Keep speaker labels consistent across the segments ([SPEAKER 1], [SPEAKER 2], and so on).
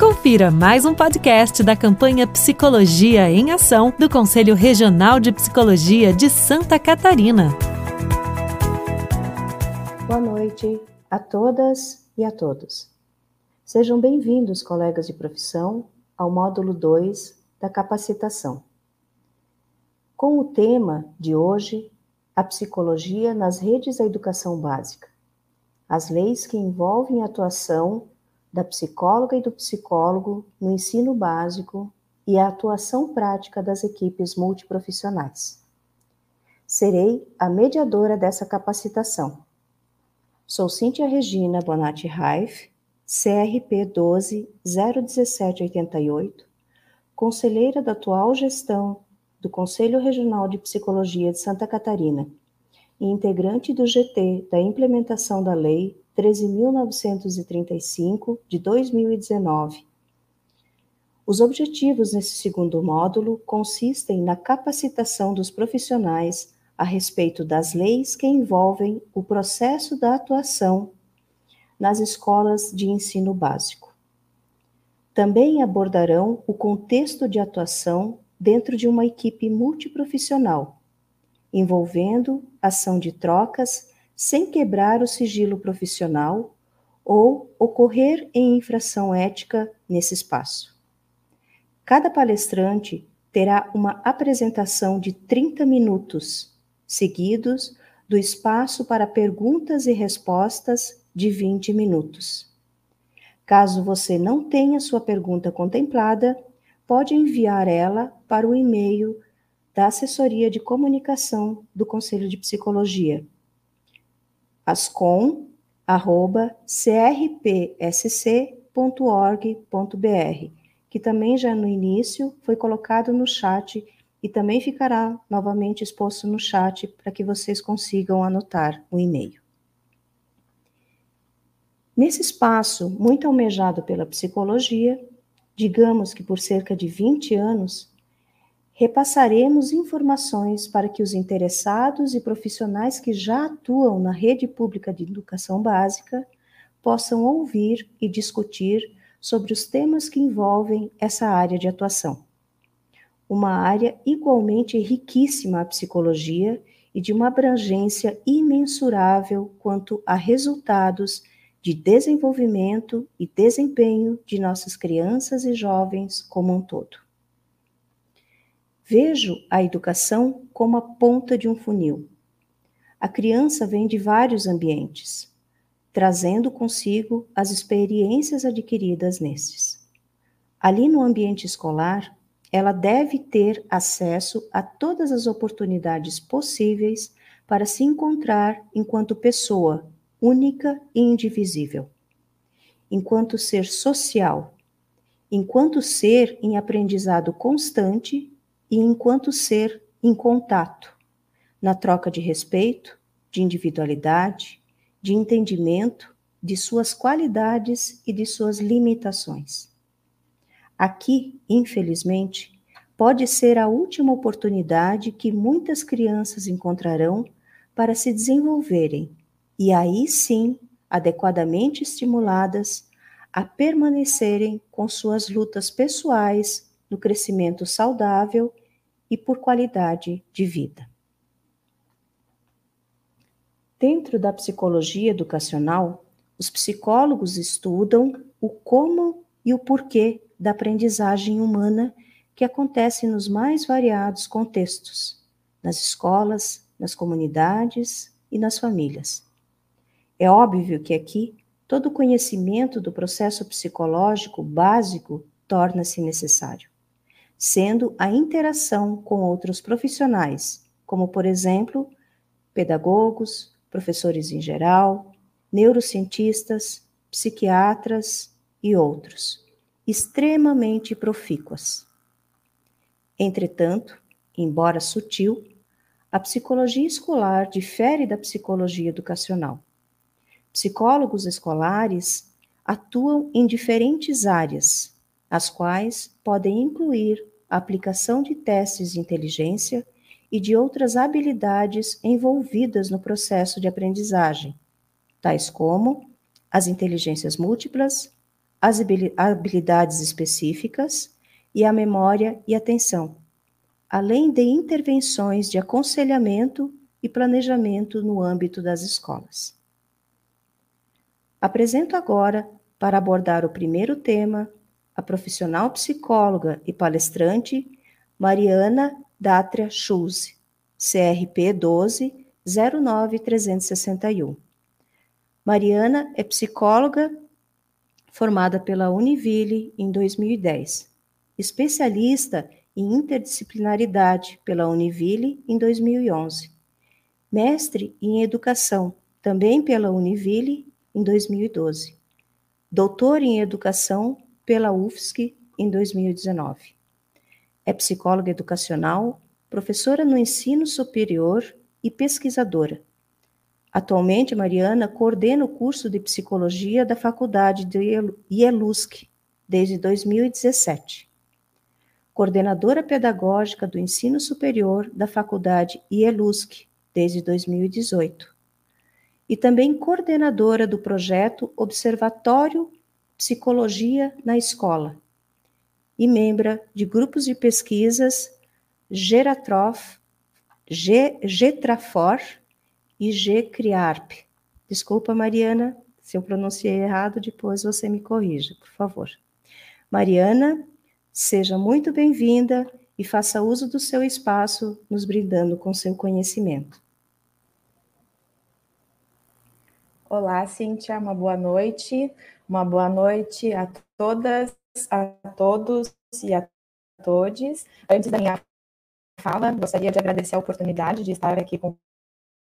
[SPEAKER 1] Confira mais um podcast da campanha Psicologia em Ação do Conselho Regional de Psicologia de Santa Catarina.
[SPEAKER 2] Boa noite a todas e a todos. Sejam bem-vindos, colegas de profissão, ao módulo 2 da capacitação. Com o tema de hoje, a psicologia nas redes da educação básica, as leis que envolvem a atuação da psicóloga e do psicólogo no ensino básico e a atuação prática das equipes multiprofissionais. Serei a mediadora dessa capacitação. Sou Cíntia Regina Bonatti Raif, CRP 12 01788, conselheira da atual gestão do Conselho Regional de Psicologia de Santa Catarina e integrante do GT da implementação da Lei 13.935 de 2019. Os objetivos nesse segundo módulo consistem na capacitação dos profissionais a respeito das leis que envolvem o processo da atuação nas escolas de ensino básico. Também abordarão o contexto de atuação dentro de uma equipe multiprofissional, envolvendo ação de trocas sem quebrar o sigilo profissional ou ocorrer em infração ética nesse espaço. Cada palestrante terá uma apresentação de 30 minutos, seguidos do espaço para perguntas e respostas de 20 minutos. Caso você não tenha sua pergunta contemplada, pode enviar ela para o e-mail da Assessoria de Comunicação do Conselho de Psicologia, ascom@crpsc.org.br, que também já no início foi colocado no chat e também ficará novamente exposto no chat para que vocês consigam anotar o e-mail. Nesse espaço muito almejado pela psicologia, digamos que por cerca de 20 anos, repassaremos informações para que os interessados e profissionais que já atuam na rede pública de educação básica possam ouvir e discutir sobre os temas que envolvem essa área de atuação. Uma área igualmente riquíssima à psicologia e de uma abrangência imensurável quanto a resultados de desenvolvimento e desempenho de nossas crianças e jovens como um todo. Vejo a educação como a ponta de um funil. A criança vem de vários ambientes, trazendo consigo as experiências adquiridas nesses. Ali no ambiente escolar, ela deve ter acesso a todas as oportunidades possíveis para se encontrar enquanto pessoa única e indivisível, enquanto ser social, enquanto ser em aprendizado constante e enquanto ser em contato, na troca de respeito, de individualidade, de entendimento de suas qualidades e de suas limitações. Aqui, infelizmente, pode ser a última oportunidade que muitas crianças encontrarão para se desenvolverem e aí sim, adequadamente estimuladas, a permanecerem com suas lutas pessoais no crescimento saudável e por qualidade de vida. Dentro da psicologia educacional, os psicólogos estudam o como e o porquê da aprendizagem humana que acontece nos mais variados contextos, nas escolas, nas comunidades e nas famílias. É óbvio que aqui todo conhecimento do processo psicológico básico torna-se necessário sendo a interação com outros profissionais, como, por exemplo, pedagogos, professores em geral, neurocientistas, psiquiatras e outros, extremamente profícuas. Entretanto, embora sutil, a psicologia escolar difere da psicologia educacional. Psicólogos escolares atuam em diferentes áreas, as quais podem incluir a aplicação de testes de inteligência e de outras habilidades envolvidas no processo de aprendizagem, tais como as inteligências múltiplas, as habilidades específicas e a memória e atenção, além de intervenções de aconselhamento e planejamento no âmbito das escolas. Apresento agora, para abordar o primeiro tema, a profissional psicóloga e palestrante Mariana Dátria Schulze, CRP 12 09361. Mariana é psicóloga formada pela Univille em 2010, especialista em interdisciplinaridade pela Univille em 2011, mestre em educação também pela Univille em 2012, doutor em educação pela UFSC em 2019. É psicóloga educacional, professora no ensino superior e pesquisadora. Atualmente, Mariana coordena o curso de psicologia da Faculdade de IELUSC desde 2017 coordenadora pedagógica do ensino superior da Faculdade IELUSC desde 2018, e também coordenadora do projeto Observatório Psicologia na Escola, e membra de grupos de pesquisas Geratrof, Getrafor e GCRIARP. Desculpa, Mariana, se eu pronunciei errado, depois você me corrija, por favor. Mariana Seja muito bem-vinda e faça uso do seu espaço, nos brindando com seu conhecimento.
[SPEAKER 3] Olá, Cíntia, uma boa noite. Uma boa noite a todas, a todos e a todos. Antes da minha fala, gostaria de agradecer a oportunidade de estar aqui com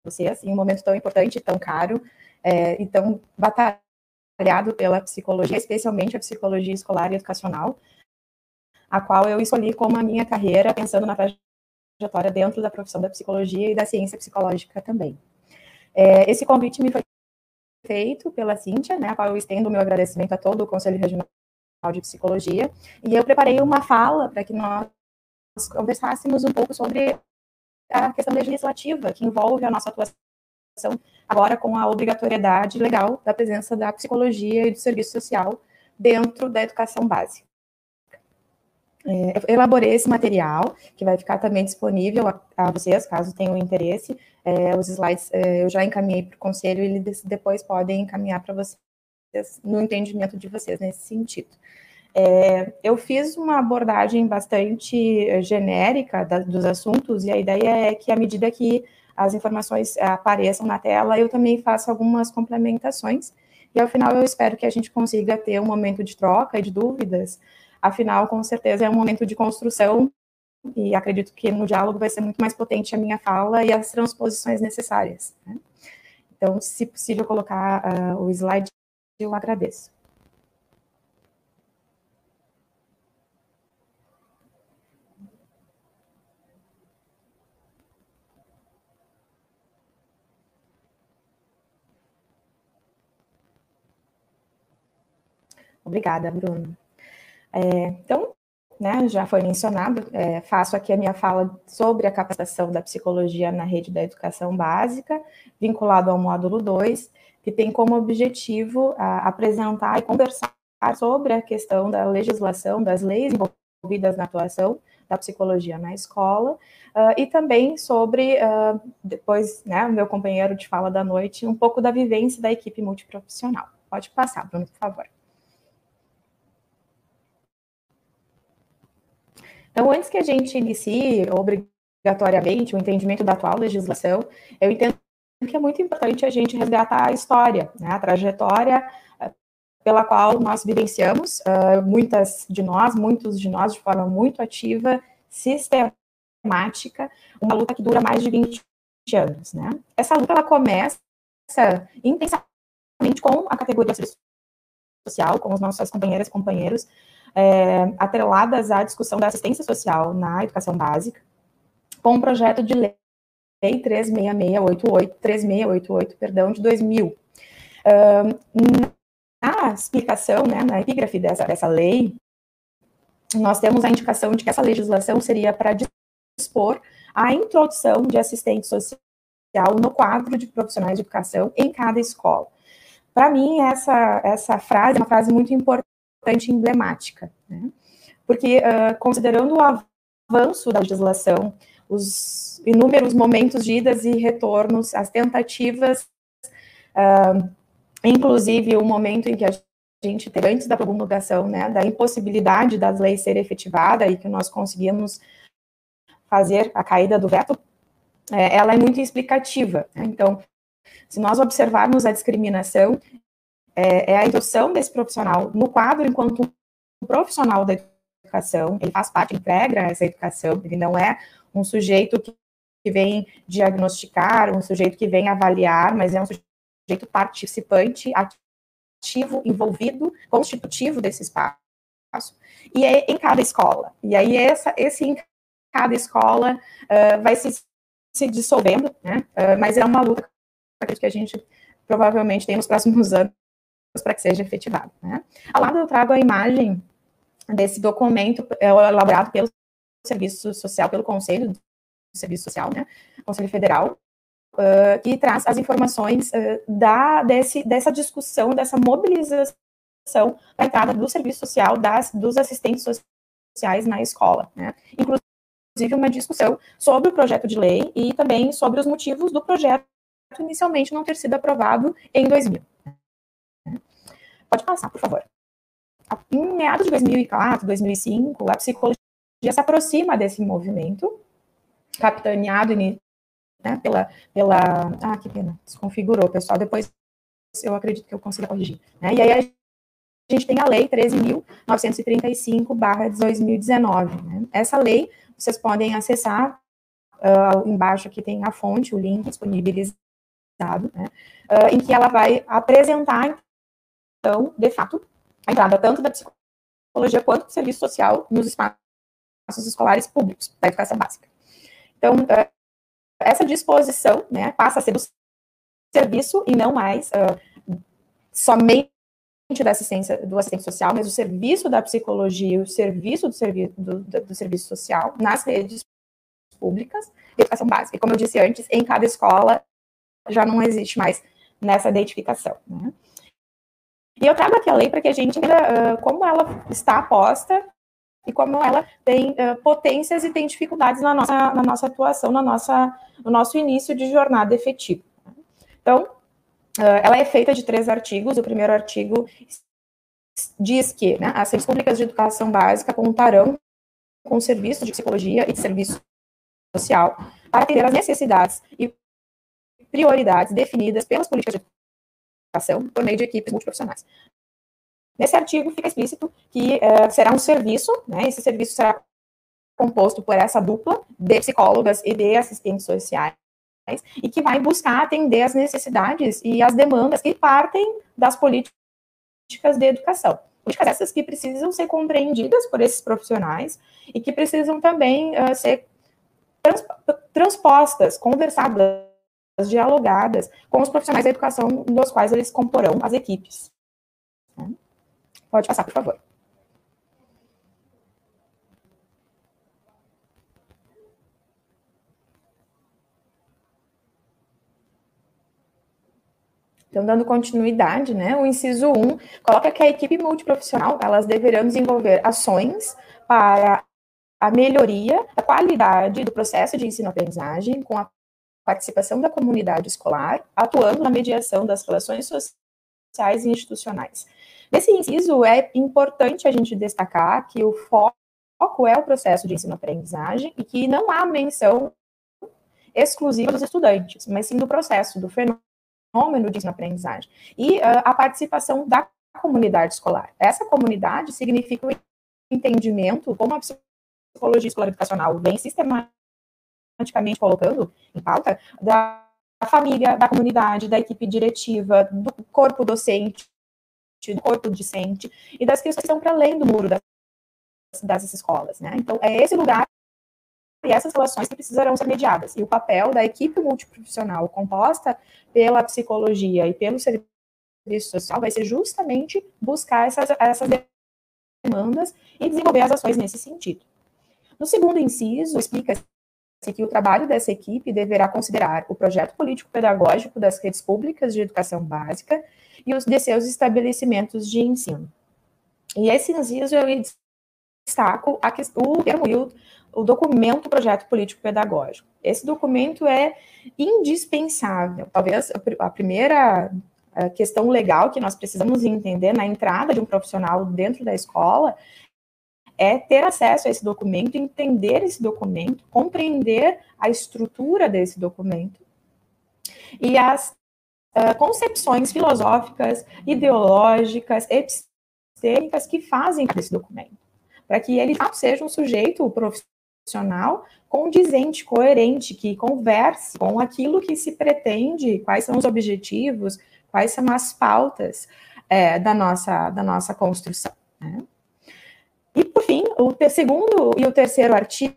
[SPEAKER 3] vocês em um momento tão importante, tão caro é, e tão batalhado pela psicologia, especialmente a psicologia escolar e educacional, a qual eu escolhi como a minha carreira, pensando na trajetória dentro da profissão da psicologia e da ciência psicológica também. É, esse convite me foi feito pela Cíntia, né, a qual eu estendo o meu agradecimento a todo o Conselho Regional de Psicologia, e eu preparei uma fala para que nós conversássemos um pouco sobre a questão legislativa que envolve a nossa atuação agora com a obrigatoriedade legal da presença da psicologia e do serviço social dentro da educação básica. É, elaborei esse material, que vai ficar também disponível a, a vocês, caso tenham interesse. É, os slides é, eu já encaminhei para o conselho e eles depois podem encaminhar para vocês no entendimento de vocês nesse sentido. É, eu fiz uma abordagem bastante genérica da, dos assuntos, e a ideia é que, à medida que as informações apareçam na tela, eu também faço algumas complementações, e ao final eu espero que a gente consiga ter um momento de troca e de dúvidas Afinal, com certeza é um momento de construção e acredito que no diálogo vai ser muito mais potente a minha fala e as transposições necessárias. Né? Então, se possível colocar uh, o slide, eu agradeço. Obrigada, Bruno. É, então, né, já foi mencionado, é, faço aqui a minha fala sobre a capacitação da psicologia na rede da educação básica, vinculado ao módulo 2, que tem como objetivo a, apresentar e conversar sobre a questão da legislação, das leis envolvidas na atuação da psicologia na escola, uh, e também sobre, uh, depois, né, meu companheiro de fala da noite, um pouco da vivência da equipe multiprofissional. Pode passar, Bruno, por favor. Então, antes que a gente inicie obrigatoriamente o entendimento da atual legislação, eu entendo que é muito importante a gente resgatar a história, né, a trajetória eh, pela qual nós vivenciamos, uh, muitas de nós, muitos de nós de forma muito ativa, sistemática, uma luta que dura mais de 20 anos, né? Essa luta ela começa intensamente com a categoria social, com os nossos companheiras e companheiros, é, atreladas à discussão da assistência social na educação básica, com um projeto de lei 36688, 3688, perdão, de 2000. na explicação, né, na epígrafe dessa, dessa lei, nós temos a indicação de que essa legislação seria para dispor a introdução de assistente social no quadro de profissionais de educação em cada escola. Para mim, essa, essa frase é uma frase muito importante bastante emblemática, né? porque uh, considerando o avanço da legislação, os inúmeros momentos de idas e retornos, as tentativas, uh, inclusive o momento em que a gente teve antes da promulgação, né, da impossibilidade das leis serem efetivadas e que nós conseguimos fazer a caída do veto, é, ela é muito explicativa. Né? Então, se nós observarmos a discriminação, é, é a indução desse profissional no quadro enquanto um profissional da educação, ele faz parte, integra essa educação, ele não é um sujeito que, que vem diagnosticar, um sujeito que vem avaliar, mas é um sujeito participante, ativo, envolvido, constitutivo desse espaço. E é em cada escola. E aí, essa, esse em cada escola uh, vai se, se dissolvendo, né? Uh, mas é uma luta que a gente provavelmente tem nos próximos anos para que seja efetivado. Né? Ao lado eu trago a imagem desse documento é, elaborado pelo Serviço Social, pelo Conselho do Serviço Social, né, Conselho Federal, uh, que traz as informações uh, da, desse, dessa discussão, dessa mobilização da entrada do serviço social, das, dos assistentes sociais na escola, né, inclusive uma discussão sobre o projeto de lei e também sobre os motivos do projeto inicialmente não ter sido aprovado em 2000. Pode passar, por favor em meados de 2004, 2005, a psicologia se aproxima desse movimento, capitaneado né, pela, pela. Ah, que pena, desconfigurou, pessoal. Depois eu acredito que eu consiga corrigir. Né? E aí a gente tem a Lei 13.935-2019. Né? Essa lei, vocês podem acessar, uh, embaixo aqui tem a fonte, o link disponibilizado, né? uh, em que ela vai apresentar, então, de fato, a entrada tanto da psicologia quanto do serviço social nos espaços escolares públicos da educação básica. Então, uh, essa disposição né, passa a ser do serviço e não mais uh, somente da assistência, do assistente social, mas o serviço da psicologia, o serviço do, servi do, do serviço social nas redes públicas de educação básica. E como eu disse antes, em cada escola já não existe mais nessa identificação. Né? E eu trago aqui a lei para que a gente uh, como ela está posta e como ela tem uh, potências e tem dificuldades na nossa, na nossa atuação, na nossa, no nosso início de jornada efetiva. Então, uh, ela é feita de três artigos. O primeiro artigo diz que né, as redes públicas de educação básica contarão com serviço de psicologia e de serviço social para atender as necessidades e prioridades definidas pelas políticas de por meio de equipes multiprofissionais. Nesse artigo fica explícito que uh, será um serviço, né, esse serviço será composto por essa dupla de psicólogas e de assistentes sociais, e que vai buscar atender as necessidades e as demandas que partem das políticas de educação. Políticas essas que precisam ser compreendidas por esses profissionais e que precisam também uh, ser trans transpostas, conversadas dialogadas com os profissionais da educação dos quais eles comporão as equipes. Pode passar, por favor. Então, dando continuidade, né, o inciso 1 coloca que a equipe multiprofissional, elas deverão desenvolver ações para a melhoria da qualidade do processo de ensino-aprendizagem com a participação da comunidade escolar, atuando na mediação das relações sociais e institucionais. Nesse inciso, é importante a gente destacar que o foco é o processo de ensino-aprendizagem e que não há menção exclusiva dos estudantes, mas sim do processo, do fenômeno de ensino-aprendizagem. E uh, a participação da comunidade escolar. Essa comunidade significa o entendimento como a psicologia escolar educacional vem sistematizando sistematicamente colocando em pauta, da família, da comunidade, da equipe diretiva, do corpo docente, do corpo discente e das pessoas que estão para além do muro das, das escolas, né? Então, é esse lugar e essas relações que precisarão ser mediadas. E o papel da equipe multiprofissional composta pela psicologia e pelo serviço social vai ser justamente buscar essas, essas demandas e desenvolver as ações nesse sentido. No segundo inciso, explica que o trabalho dessa equipe deverá considerar o projeto político-pedagógico das redes públicas de educação básica e os de seus estabelecimentos de ensino. E esses dias eu destaco a, o termo o documento projeto político pedagógico. Esse documento é indispensável. Talvez a primeira questão legal que nós precisamos entender na entrada de um profissional dentro da escola é ter acesso a esse documento, entender esse documento, compreender a estrutura desse documento e as uh, concepções filosóficas, ideológicas, epistêmicas que fazem desse documento, para que ele seja um sujeito profissional condizente, coerente, que converse com aquilo que se pretende, quais são os objetivos, quais são as pautas é, da, nossa, da nossa construção. Né? E, por fim, o segundo e o terceiro artigo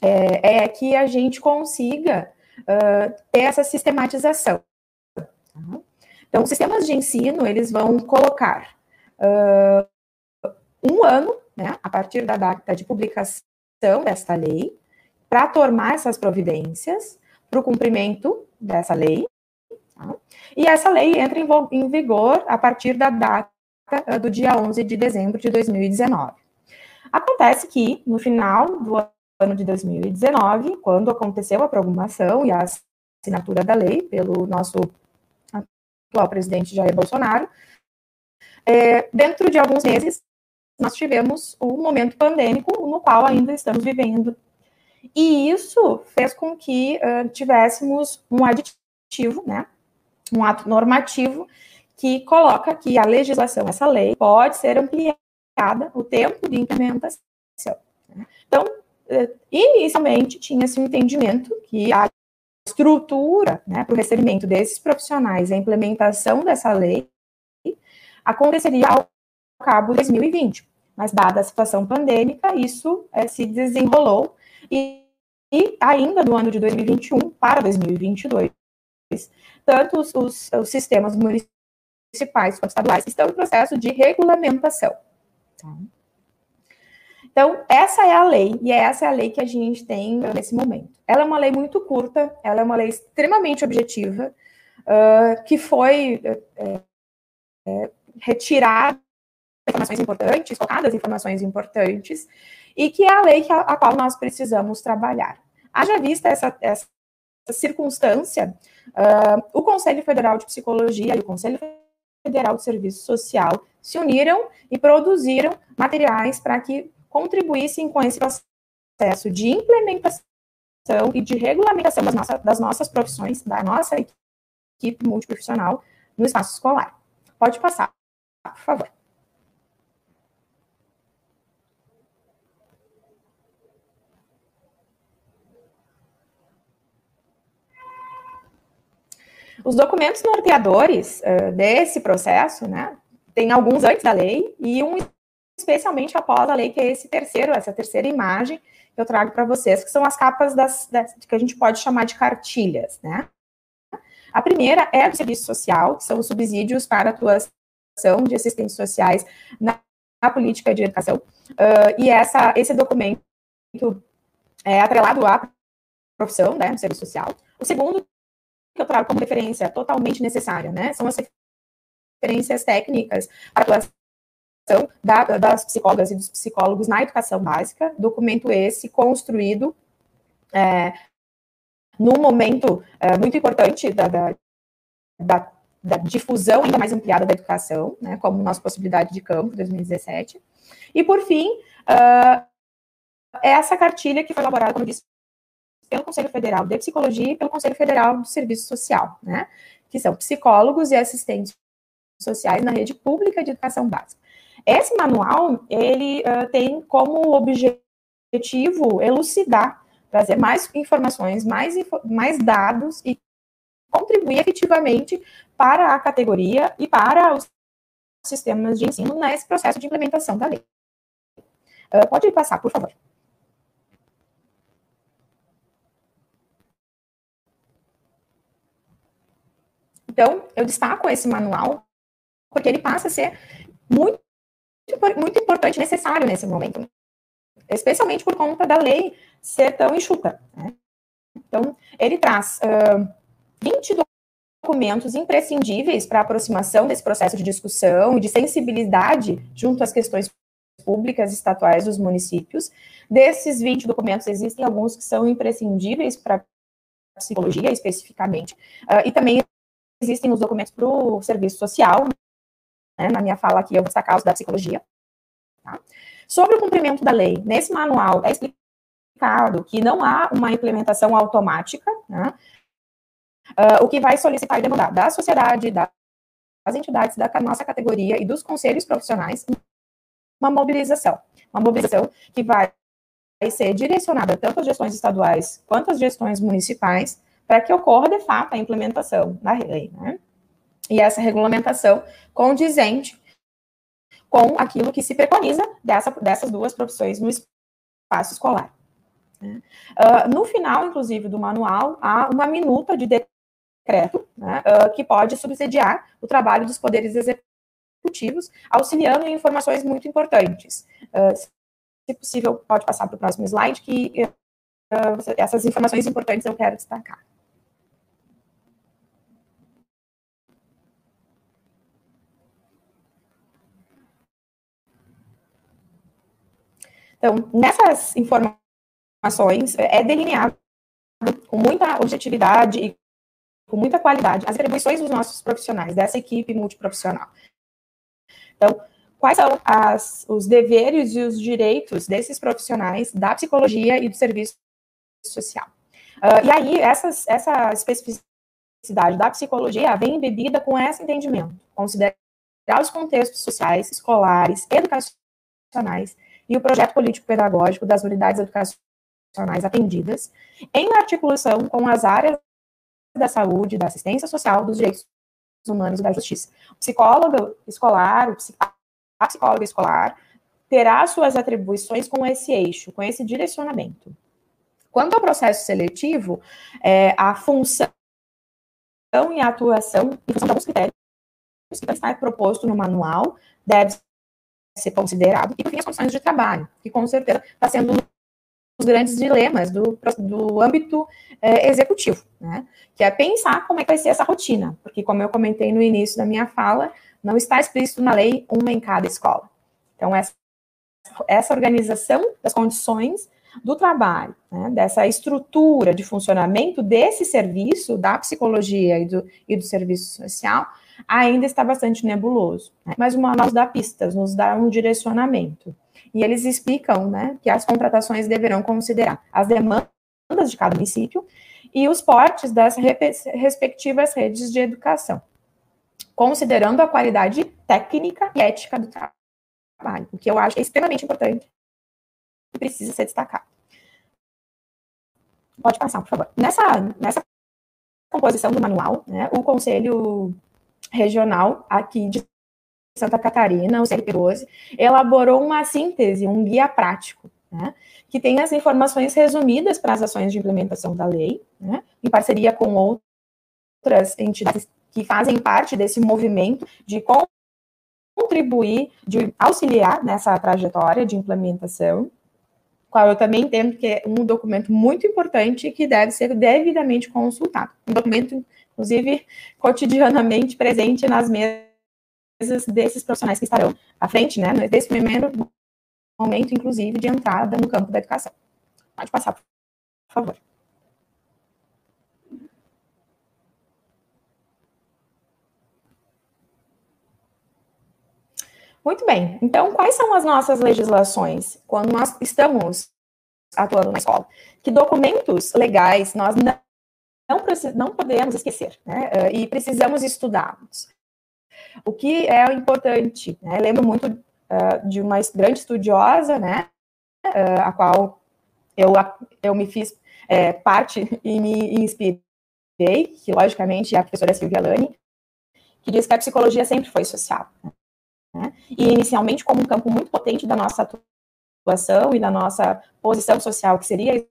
[SPEAKER 3] é, é que a gente consiga uh, ter essa sistematização. Então, sistemas de ensino, eles vão colocar uh, um ano, né, a partir da data de publicação desta lei, para tomar essas providências para o cumprimento dessa lei. Tá? E essa lei entra em, em vigor a partir da data uh, do dia 11 de dezembro de 2019. Acontece que, no final do ano de 2019, quando aconteceu a promulgação e a assinatura da lei pelo nosso atual presidente Jair Bolsonaro, é, dentro de alguns meses, nós tivemos um momento pandêmico no qual ainda estamos vivendo. E isso fez com que uh, tivéssemos um aditivo, né, um ato normativo, que coloca que a legislação, essa lei, pode ser ampliada o tempo de implementação. Né? Então, eh, inicialmente tinha-se um entendimento que a estrutura né, para o recebimento desses profissionais, a implementação dessa lei, aconteceria ao cabo de 2020. Mas, dada a situação pandêmica, isso é, se desenrolou e, e, ainda no ano de 2021 para 2022, tanto os, os, os sistemas municipais quanto estaduais estão em processo de regulamentação. Tá? Então, essa é a lei, e essa é a lei que a gente tem nesse momento. Ela é uma lei muito curta, ela é uma lei extremamente objetiva, uh, que foi é, é, retirada informações importantes, focadas informações importantes, e que é a lei a, a qual nós precisamos trabalhar. Haja vista essa, essa circunstância, uh, o Conselho Federal de Psicologia e o Conselho Federal de Serviço Social se uniram e produziram materiais para que contribuíssem com esse processo de implementação e de regulamentação das, nossa, das nossas profissões, da nossa equipe multiprofissional no espaço escolar. Pode passar, por favor. Os documentos norteadores uh, desse processo, né, tem alguns antes da lei e um especialmente após a lei, que é esse terceiro, essa terceira imagem que eu trago para vocês, que são as capas das, das, que a gente pode chamar de cartilhas, né? A primeira é do serviço social, que são os subsídios para atuação de assistentes sociais na, na política de educação. Uh, e essa, esse documento é atrelado à profissão, né, do serviço social. O segundo que eu trago como referência totalmente necessária, né, são as referências técnicas para atuação da, das psicólogas e dos psicólogos na educação básica, documento esse construído é, num momento é, muito importante da, da, da, da, difusão ainda mais ampliada da educação, né, como nossa possibilidade de campo, 2017. E, por fim, uh, essa cartilha que foi elaborada, como disse, pelo Conselho Federal de Psicologia e pelo Conselho Federal do Serviço Social, né, que são psicólogos e assistentes sociais na rede pública de educação básica. Esse manual, ele uh, tem como objetivo elucidar, trazer mais informações, mais, mais dados e contribuir efetivamente para a categoria e para os sistemas de ensino nesse processo de implementação da lei. Uh, pode passar, por favor. Então, eu destaco esse manual porque ele passa a ser muito muito importante, necessário nesse momento, especialmente por conta da lei ser tão enxuta. Né? Então, ele traz uh, 22 documentos imprescindíveis para a aproximação desse processo de discussão e de sensibilidade junto às questões públicas estatuais dos municípios. Desses 20 documentos, existem alguns que são imprescindíveis para a psicologia, especificamente, uh, e também existem os documentos para o serviço social. Né? Na minha fala aqui, eu vou destacar os da psicologia. Tá? Sobre o cumprimento da lei, nesse manual é explicado que não há uma implementação automática, né? uh, o que vai solicitar e demandar da sociedade, das entidades da nossa categoria e dos conselhos profissionais uma mobilização. Uma mobilização que vai ser direcionada tanto às gestões estaduais quanto às gestões municipais, para que ocorra de fato a implementação da lei. Né? E essa regulamentação condizente com aquilo que se preconiza dessa, dessas duas profissões no espaço escolar. Uh, no final, inclusive, do manual, há uma minuta de decreto né, uh, que pode subsidiar o trabalho dos poderes executivos auxiliando em informações muito importantes. Uh, se possível, pode passar para o próximo slide, que essas informações importantes eu quero destacar. Então, nessas informações, é delineado com muita objetividade e com muita qualidade as atribuições dos nossos profissionais, dessa equipe multiprofissional. Então, quais são as, os deveres e os direitos desses profissionais da psicologia e do serviço social? Uh, e aí, essas, essa especificidade da psicologia vem embebida com esse entendimento, considerar os contextos sociais, escolares, educacionais e o projeto político-pedagógico das unidades educacionais atendidas, em articulação com as áreas da saúde, da assistência social, dos direitos humanos e da justiça. O psicólogo escolar, a psicóloga escolar, terá suas atribuições com esse eixo, com esse direcionamento. Quanto ao processo seletivo, é, a função e a atuação, em função de alguns critérios que está proposto no manual, deve ser considerado, e por fim, as condições de trabalho, que com certeza está sendo os grandes dilemas do, do âmbito é, executivo, né? Que é pensar como é que vai ser essa rotina, porque como eu comentei no início da minha fala, não está explícito na lei uma em cada escola. Então, essa, essa organização das condições do trabalho, né, dessa estrutura de funcionamento desse serviço, da psicologia e do, e do serviço social, ainda está bastante nebuloso. Né? Mas o manual nos dá pistas, nos dá um direcionamento. E eles explicam né, que as contratações deverão considerar as demandas de cada município e os portes das respectivas redes de educação, considerando a qualidade técnica e ética do trabalho, o que eu acho extremamente importante e precisa ser destacado. Pode passar, por favor. Nessa, nessa composição do manual, né, o Conselho Regional aqui de Santa Catarina, o CRP12, elaborou uma síntese, um guia prático, né, que tem as informações resumidas para as ações de implementação da lei, né, em parceria com outras entidades que fazem parte desse movimento de contribuir, de auxiliar nessa trajetória de implementação, qual eu também entendo que é um documento muito importante e que deve ser devidamente consultado. Um documento, inclusive, cotidianamente presente nas mesas desses profissionais que estarão à frente, né, desse primeiro momento, inclusive, de entrada no campo da educação. Pode passar, por favor. Muito bem. Então, quais são as nossas legislações quando nós estamos atuando na escola? Que documentos legais nós não, não, podemos esquecer, né? E precisamos estudá-los. O que é importante, né? lembro muito uh, de uma grande estudiosa, né, uh, a qual eu, eu me fiz é, parte e me inspirei, que logicamente é a professora Silvia Lani, que diz que a psicologia sempre foi social. Né? E inicialmente como um campo muito potente da nossa atuação e da nossa posição social, que seria a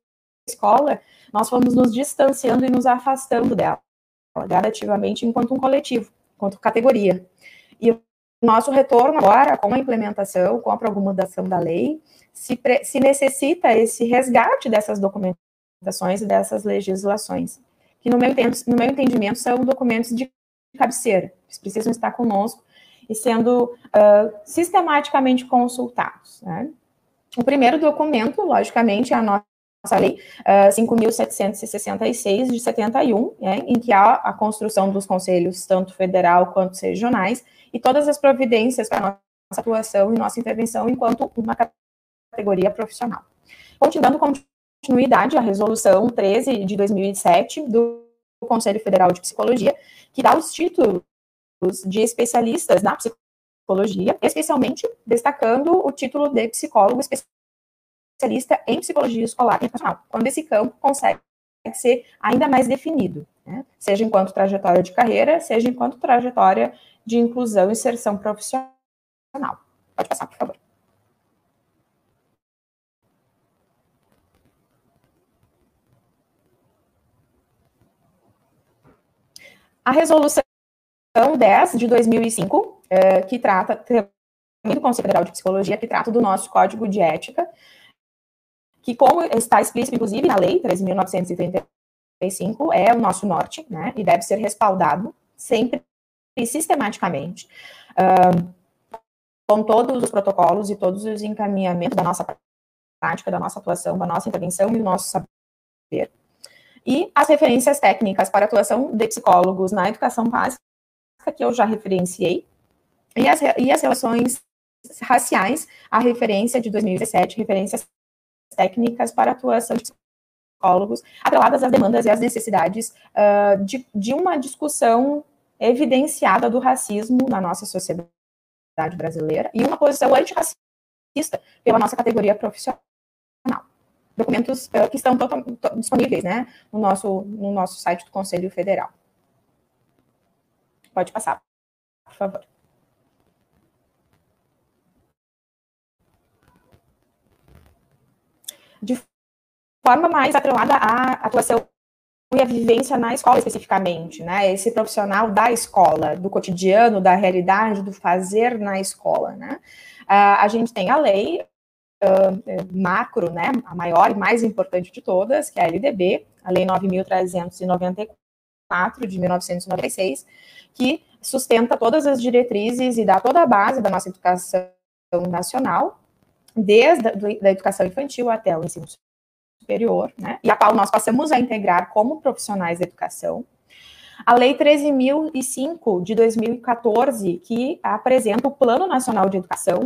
[SPEAKER 3] escola, nós fomos nos distanciando e nos afastando dela, gradativamente, enquanto um coletivo quanto categoria. E o nosso retorno agora, com a implementação, com a promulgação da lei, se, se necessita esse resgate dessas documentações e dessas legislações. que no meu, no meu entendimento são documentos de cabeceira, eles precisam estar conosco e sendo uh, sistematicamente consultados. Né? O primeiro documento, logicamente, é a nossa lei uh, 5.766 de 71, né, em que há a construção dos conselhos, tanto federal quanto regionais, e todas as providências para nossa atuação e nossa intervenção enquanto uma categoria profissional. Continuando continuidade à resolução 13 de 2007 do Conselho Federal de Psicologia, que dá os títulos de especialistas na psicologia, especialmente destacando o título de psicólogo especialista em psicologia escolar e educacional, quando esse campo consegue ser ainda mais definido, né? seja enquanto trajetória de carreira, seja enquanto trajetória de inclusão e inserção profissional. Pode passar, por favor. A resolução 10 de 2005, é, que trata do Conselho Federal de Psicologia, que trata do nosso Código de Ética, que como está explícito, inclusive, na Lei 3.935, é o nosso norte, né, e deve ser respaldado sempre e sistematicamente, uh, com todos os protocolos e todos os encaminhamentos da nossa prática, da nossa atuação, da nossa intervenção e do nosso saber. E as referências técnicas para atuação de psicólogos na educação básica, que eu já referenciei, e as, e as relações raciais, a referência de 2017, referências técnicas para atuação de psicólogos, atreladas às demandas e às necessidades uh, de, de uma discussão evidenciada do racismo na nossa sociedade brasileira e uma posição antirracista pela nossa categoria profissional documentos uh, que estão disponíveis né, no, nosso, no nosso site do Conselho Federal. Pode passar, por favor. De forma mais atrelada à atuação e à vivência na escola especificamente, né? Esse profissional da escola, do cotidiano, da realidade, do fazer na escola, né? Uh, a gente tem a lei uh, macro, né, a maior e mais importante de todas, que é a LDB, a Lei 9.394 de 1996, que sustenta todas as diretrizes e dá toda a base da nossa educação nacional, desde a educação infantil até o ensino superior, né, e a qual nós passamos a integrar como profissionais da educação. A Lei 13.005 de 2014, que apresenta o Plano Nacional de Educação,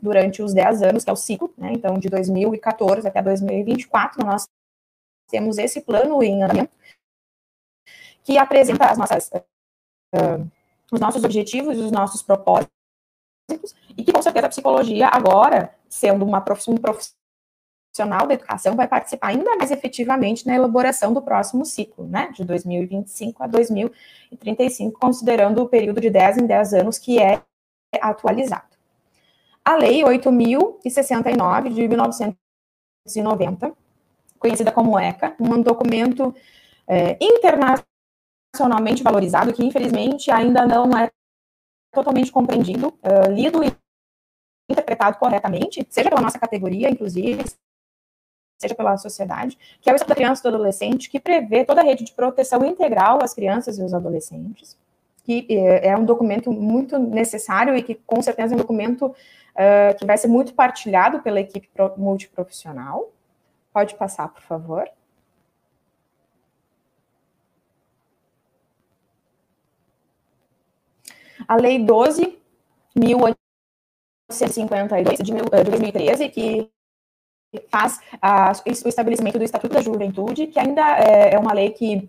[SPEAKER 3] durante os 10 anos, que é o ciclo, né? Então, de 2014 até 2024, nós temos esse plano em andamento que apresenta as nossas, uh, os nossos objetivos e os nossos propósitos, e que, com certeza, a psicologia, agora, sendo uma prof, um profissional da educação, vai participar ainda mais efetivamente na elaboração do próximo ciclo, né? De 2025 a 2035, considerando o período de 10 em 10 anos que é atualizado a Lei 8.069 de 1990, conhecida como ECA, um documento é, internacionalmente valorizado que, infelizmente, ainda não é totalmente compreendido, uh, lido e interpretado corretamente, seja pela nossa categoria, inclusive, seja pela sociedade, que é o Estado da Criança e do Adolescente, que prevê toda a rede de proteção integral às crianças e aos adolescentes, que é, é um documento muito necessário e que, com certeza, é um documento uh, que vai ser muito partilhado pela equipe multiprofissional. Pode passar, por favor. A Lei 12.852 de 2013, que faz a, o estabelecimento do Estatuto da Juventude, que ainda é, é uma lei que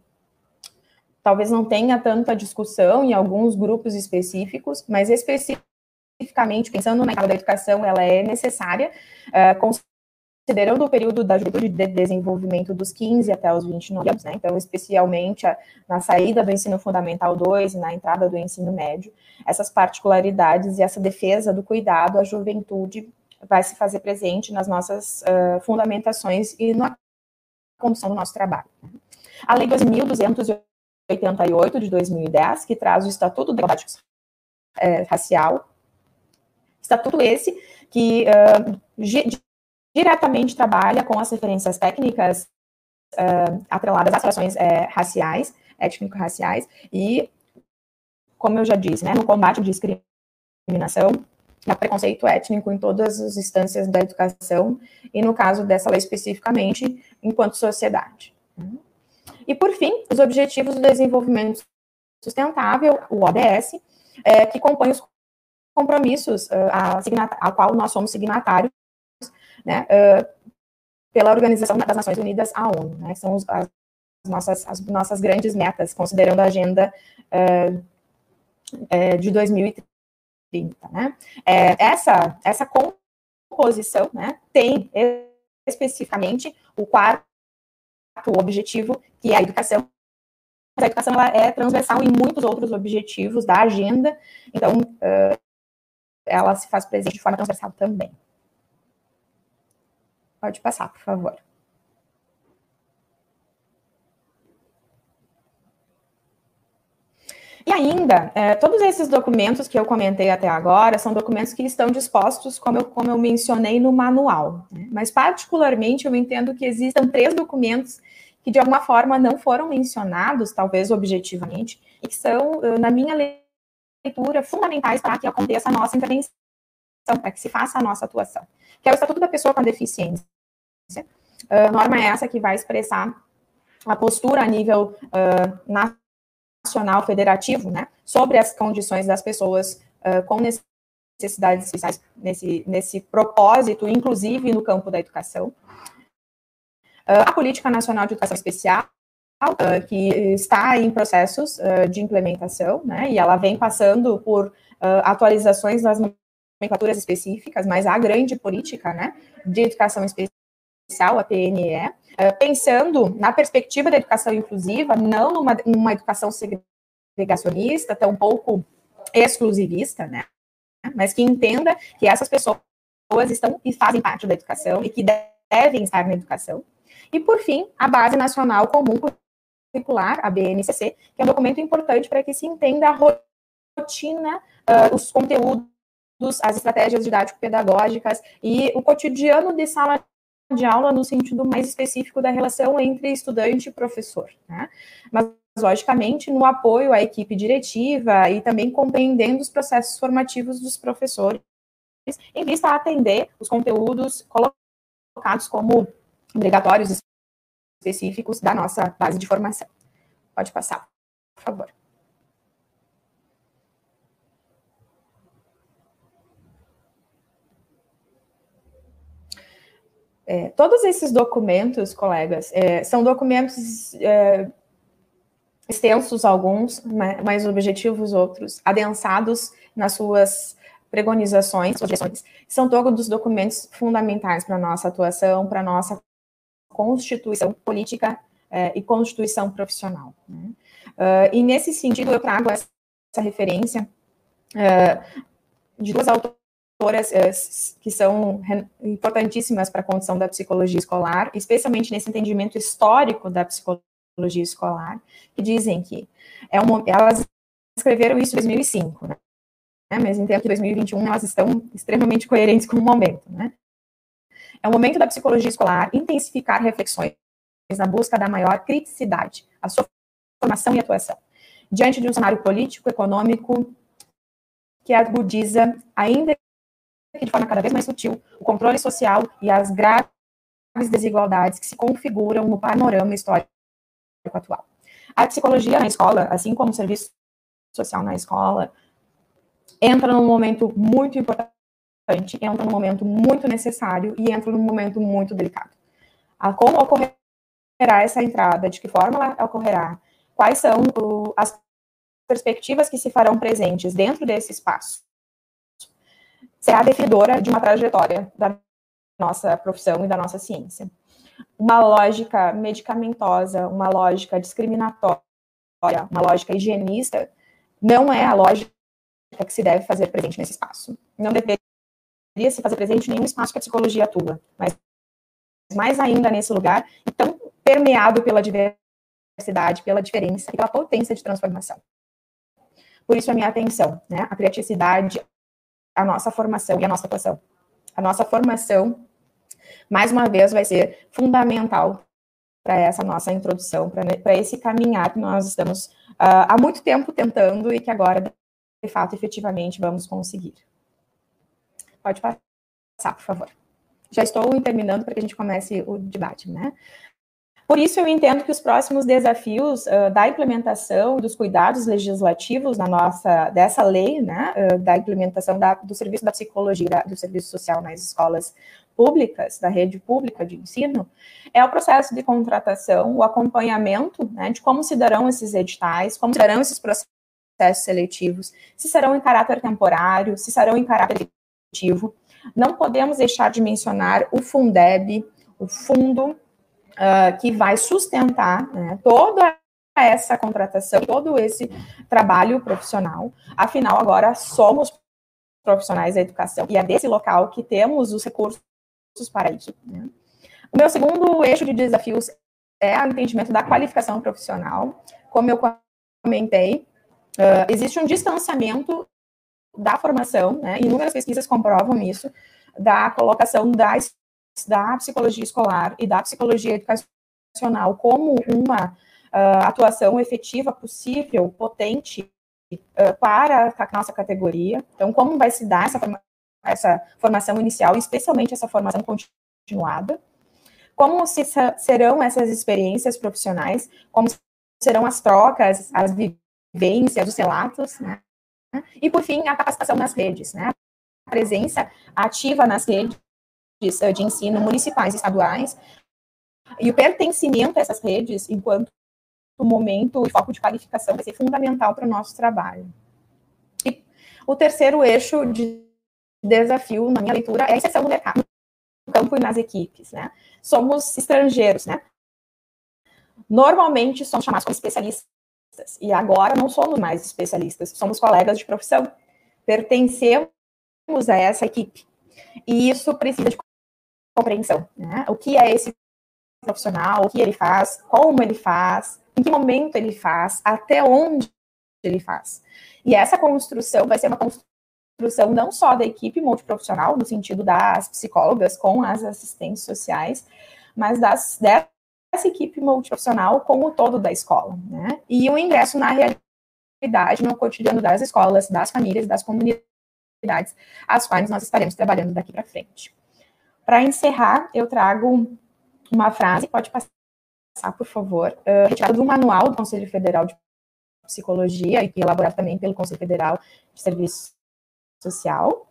[SPEAKER 3] talvez não tenha tanta discussão em alguns grupos específicos, mas especificamente pensando na da educação, ela é necessária, uh, considerando o período da juventude de desenvolvimento dos 15 até os 29 anos, né? Então, especialmente a, na saída do ensino fundamental 2 e na entrada do ensino médio, essas particularidades e essa defesa do cuidado à juventude vai se fazer presente nas nossas uh, fundamentações e na condução do nosso trabalho. A Lei 2.288 de 2010, que traz o Estatuto da Igualdade é, Racial, Estatuto esse que uh, diretamente trabalha com as referências técnicas uh, atreladas às relações é, raciais, étnico-raciais, e, como eu já disse, né, no combate à discriminação, a preconceito étnico em todas as instâncias da educação, e no caso dessa lei especificamente, enquanto sociedade. E, por fim, os Objetivos do Desenvolvimento Sustentável, o ODS, é, que compõe os compromissos uh, a, a, qual nós somos signatários, né, uh, pela Organização das Nações Unidas, a ONU, né, são os, as, nossas, as nossas grandes metas, considerando a agenda uh, uh, de 2030, né. É, essa, essa composição, né, tem especificamente o quarto objetivo, que é a educação, a educação ela é transversal em muitos outros objetivos da agenda, então, uh, ela se faz presente de forma transversal também. Pode passar, por favor. E ainda, é, todos esses documentos que eu comentei até agora são documentos que estão dispostos, como eu, como eu mencionei, no manual. Né? Mas, particularmente, eu entendo que existam três documentos que, de alguma forma, não foram mencionados, talvez objetivamente, e que são, na minha leitura, fundamentais para que aconteça a nossa intervenção, para que se faça a nossa atuação, que é o Estatuto da Pessoa com Deficiência. Uh, norma é essa que vai expressar a postura a nível uh, nacional federativo, né, sobre as condições das pessoas uh, com necessidades especiais nesse, nesse propósito, inclusive no campo da educação. a Política Nacional de Educação Especial, que está em processos de implementação, né, e ela vem passando por atualizações das nomenclaturas específicas, mas a grande política, né, de educação especial, a PNE, pensando na perspectiva da educação inclusiva, não numa, numa educação segregacionista, tampouco exclusivista, né, mas que entenda que essas pessoas estão e fazem parte da educação e que devem estar na educação. E, por fim, a Base Nacional Comum curricular, a BNCC, que é um documento importante para que se entenda a rotina, uh, os conteúdos, as estratégias didático-pedagógicas e o cotidiano de sala de aula no sentido mais específico da relação entre estudante e professor. Né? Mas, logicamente, no apoio à equipe diretiva e também compreendendo os processos formativos dos professores, em vista a atender os conteúdos colocados como obrigatórios específicos da nossa base de formação. Pode passar, por favor. É, todos esses documentos, colegas, é, são documentos é, extensos, alguns, né, mais objetivos, outros, adensados nas suas pregonizações, suas São todos documentos fundamentais para nossa atuação, para nossa constituição política é, e constituição profissional. Né? Uh, e nesse sentido, eu trago essa, essa referência uh, de duas autoras uh, que são importantíssimas para a condição da psicologia escolar, especialmente nesse entendimento histórico da psicologia escolar, que dizem que é um, elas escreveram isso em 2005, né? mas em de 2021 elas estão extremamente coerentes com o momento, né? É o momento da psicologia escolar intensificar reflexões na busca da maior criticidade, a sua formação e atuação. Diante de um cenário político, econômico, que agudiza, ainda que de forma cada vez mais sutil, o controle social e as graves desigualdades que se configuram no panorama histórico atual. A psicologia na escola, assim como o serviço social na escola, entra num momento muito importante entra num momento muito necessário e entra num momento muito delicado. A como ocorrerá essa entrada, de que forma ela ocorrerá, quais são o, as perspectivas que se farão presentes dentro desse espaço, será definidora de uma trajetória da nossa profissão e da nossa ciência. Uma lógica medicamentosa, uma lógica discriminatória, uma lógica higienista, não é a lógica que se deve fazer presente nesse espaço. Não deveria se fazer presente em nenhum espaço que a psicologia atua, mas mais ainda nesse lugar, tão permeado pela diversidade, pela diferença e pela potência de transformação. Por isso a minha atenção, né, a criaticidade, a nossa formação e a nossa atuação. A nossa formação, mais uma vez, vai ser fundamental para essa nossa introdução, para esse caminhar que nós estamos uh, há muito tempo tentando e que agora, de fato, efetivamente, vamos conseguir. Pode passar, por favor. Já estou terminando para que a gente comece o debate, né? Por isso, eu entendo que os próximos desafios uh, da implementação dos cuidados legislativos na nossa dessa lei, né, uh, da implementação da, do serviço da psicologia, do serviço social nas escolas públicas, da rede pública de ensino, é o processo de contratação, o acompanhamento né, de como se darão esses editais, como se darão esses processos seletivos, se serão em caráter temporário, se serão em caráter efetivo. Não podemos deixar de mencionar o Fundeb, o Fundo uh, que vai sustentar né, toda essa contratação, todo esse trabalho profissional. Afinal, agora somos profissionais da educação e é desse local que temos os recursos para isso. Né? O meu segundo eixo de desafios é o entendimento da qualificação profissional. Como eu comentei, uh, existe um distanciamento da formação, né? Inúmeras pesquisas comprovam isso, da colocação da da psicologia escolar e da psicologia educacional como uma uh, atuação efetiva, possível, potente uh, para a nossa categoria. Então, como vai se dar essa, forma, essa formação inicial, especialmente essa formação continuada? Como se, serão essas experiências profissionais? Como serão as trocas, as vivências, os relatos, né? E, por fim, a capacitação nas redes, né? A presença ativa nas redes de, ensino municipais e estaduais, e o pertencimento a essas redes, enquanto momento e foco de qualificação, vai ser fundamental para o nosso trabalho. E o terceiro eixo de desafio, na minha leitura, é a inserção no mercado, no campo e nas equipes, né? Somos estrangeiros, né? Normalmente somos chamados como especialistas, e agora não somos mais especialistas, somos colegas de profissão, pertencemos a essa equipe. E isso precisa de compreensão, né? O que é esse profissional, o que ele faz, como ele faz, em que momento ele faz, até onde ele faz. E essa construção vai ser uma construção não só da equipe multiprofissional, no sentido das psicólogas com as assistentes sociais, mas das, dessa equipe multiprofissional como o todo da escola, né? E o ingresso na realidade, no cotidiano das escolas, das famílias, das comunidades, as quais nós estaremos trabalhando daqui para frente. Para encerrar, eu trago uma frase, pode passar, por favor, uh, retirada do manual do Conselho Federal de Psicologia, e elaborado também pelo Conselho Federal de Serviço Social,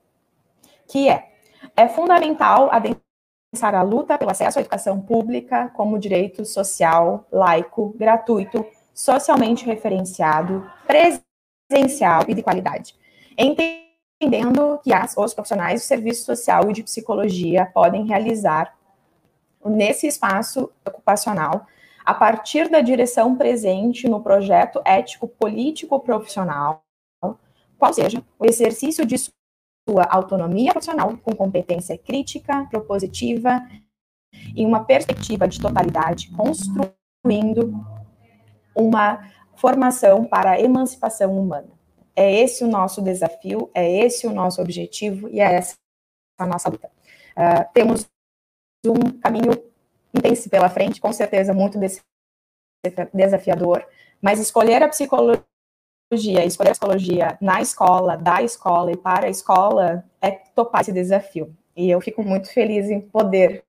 [SPEAKER 3] que é, é fundamental adensar a luta pelo acesso à educação pública como direito social, laico, gratuito, socialmente referenciado, presencial e de qualidade. Entender entendendo que as, os profissionais do serviço social e de psicologia podem realizar nesse espaço ocupacional a partir da direção presente no projeto ético político profissional, qual seja o exercício de sua autonomia profissional com competência crítica, propositiva e uma perspectiva de totalidade, construindo uma formação para a emancipação humana. É esse o nosso desafio, é esse o nosso objetivo e é essa a nossa luta. Uh, temos um caminho intenso pela frente, com certeza muito desafiador, mas escolher a psicologia, escolher a psicologia na escola, da escola e para a escola é topar esse desafio. E eu fico muito feliz em poder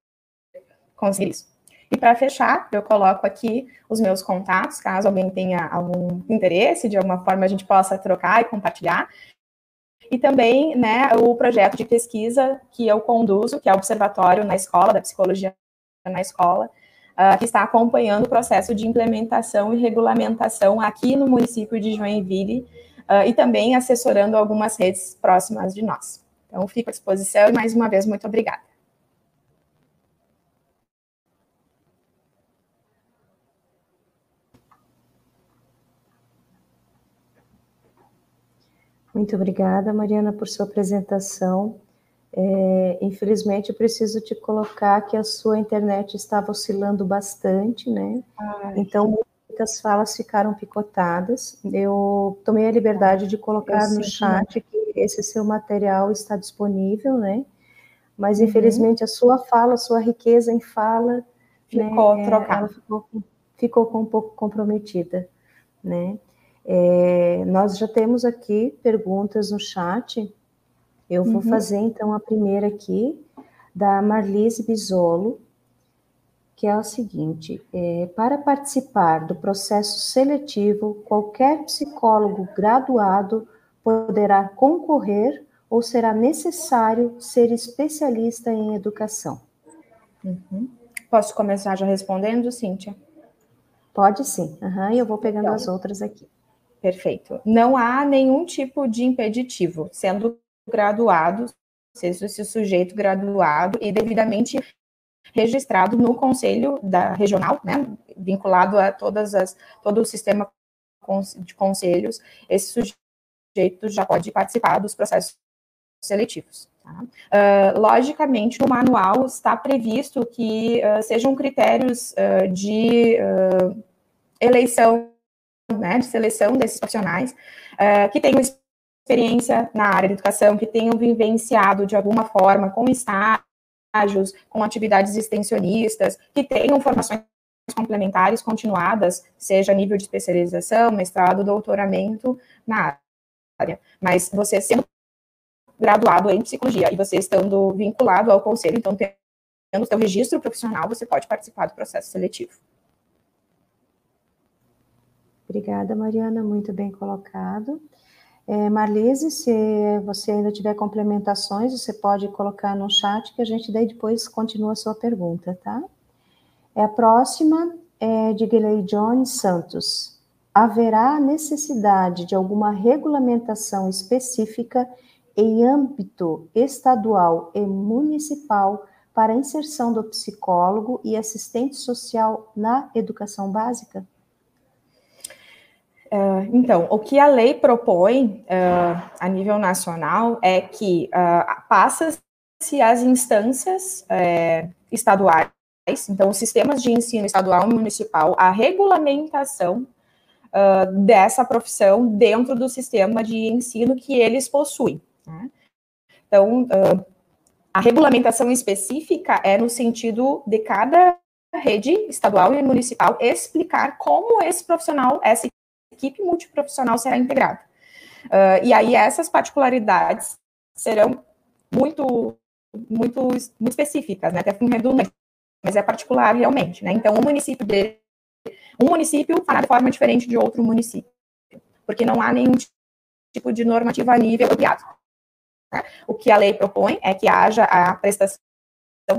[SPEAKER 3] conseguir isso. E para fechar, eu coloco aqui os meus contatos, caso alguém tenha algum interesse, de alguma forma a gente possa trocar e compartilhar. E também né, o projeto de pesquisa que eu conduzo, que é o Observatório na Escola, da Psicologia na Escola, uh, que está acompanhando o processo de implementação e regulamentação aqui no município de Joinville uh, e também assessorando algumas redes próximas de nós. Então, fico à disposição e mais uma vez, muito obrigada.
[SPEAKER 2] Muito obrigada, Mariana, por sua apresentação. É, infelizmente, eu preciso te colocar que a sua internet estava oscilando bastante, né? Ai. Então, muitas falas ficaram picotadas. Eu tomei a liberdade de colocar no chat que esse seu material está disponível, né? Mas, uhum. infelizmente, a sua fala, a sua riqueza em fala
[SPEAKER 3] ficou
[SPEAKER 2] né,
[SPEAKER 3] trocada.
[SPEAKER 2] Ficou, ficou um pouco comprometida, né? É, nós já temos aqui perguntas no chat. Eu vou uhum. fazer então a primeira aqui da Marlise Bisolo, que é o seguinte: é, para participar do processo seletivo, qualquer psicólogo graduado poderá concorrer ou será necessário ser especialista em educação?
[SPEAKER 3] Uhum. Posso começar já respondendo, Cíntia?
[SPEAKER 2] Pode sim, uhum, e eu vou pegando então, as outras aqui.
[SPEAKER 3] Perfeito. Não há nenhum tipo de impeditivo, sendo graduado, seja esse sujeito graduado e devidamente registrado no conselho da regional, né, vinculado a todas as todo o sistema de conselhos, esse sujeito já pode participar dos processos seletivos. Tá? Uh, logicamente, no manual está previsto que uh, sejam critérios uh, de eleição, né, de seleção desses profissionais que tenham experiência na área da educação, que tenham vivenciado de alguma forma com estágios, com atividades extensionistas, que tenham formações complementares continuadas, seja nível de especialização, mestrado, doutoramento na área. Mas você sendo graduado em psicologia e você estando vinculado ao conselho, então tendo o seu registro profissional, você pode participar do processo seletivo.
[SPEAKER 2] Obrigada, Mariana, muito bem colocado. É, Marlise, se você ainda tiver complementações, você pode colocar no chat que a gente daí depois continua a sua pergunta, tá? É a próxima é de Guilherme Jones Santos. Haverá necessidade de alguma regulamentação específica em âmbito estadual e municipal para a inserção do psicólogo e assistente social na educação básica?
[SPEAKER 3] Uh, então, o que a lei propõe uh, a nível nacional é que uh, passa-se as instâncias estaduais, então, os sistemas de ensino estadual e municipal, a regulamentação dessa profissão dentro do sistema de ensino que eles possuem. Né? Então, a regulamentação específica é no sentido de cada rede estadual e municipal explicar como esse profissional, essa equipe multiprofissional será integrada. Uh, e aí essas particularidades serão muito, muito, muito específicas, né? Até com redundante, mas é particular realmente, né? Então, um município um município fará de forma diferente de outro município, porque não há nenhum tipo de normativa a nível apropriado. Né? O que a lei propõe é que haja a prestação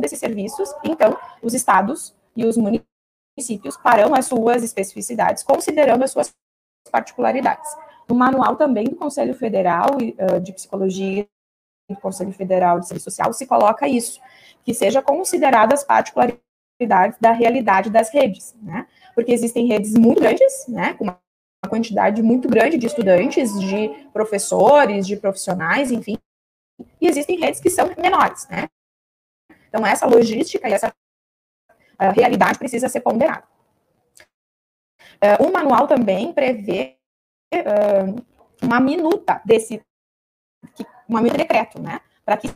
[SPEAKER 3] desses serviços, então os estados e os municípios farão as suas especificidades, considerando as suas particularidades. No manual também do Conselho Federal de Psicologia do Conselho Federal de Serviço Social se coloca isso, que seja consideradas particularidades da realidade das redes, né? Porque existem redes muito grandes, né, com uma quantidade muito grande de estudantes, de professores, de profissionais, enfim, e existem redes que são menores, né? Então, essa logística e essa uh, realidade precisa ser ponderada. Uh, o manual também prevê uh, uma minuta desse, uma minuta de decreto, né? Para que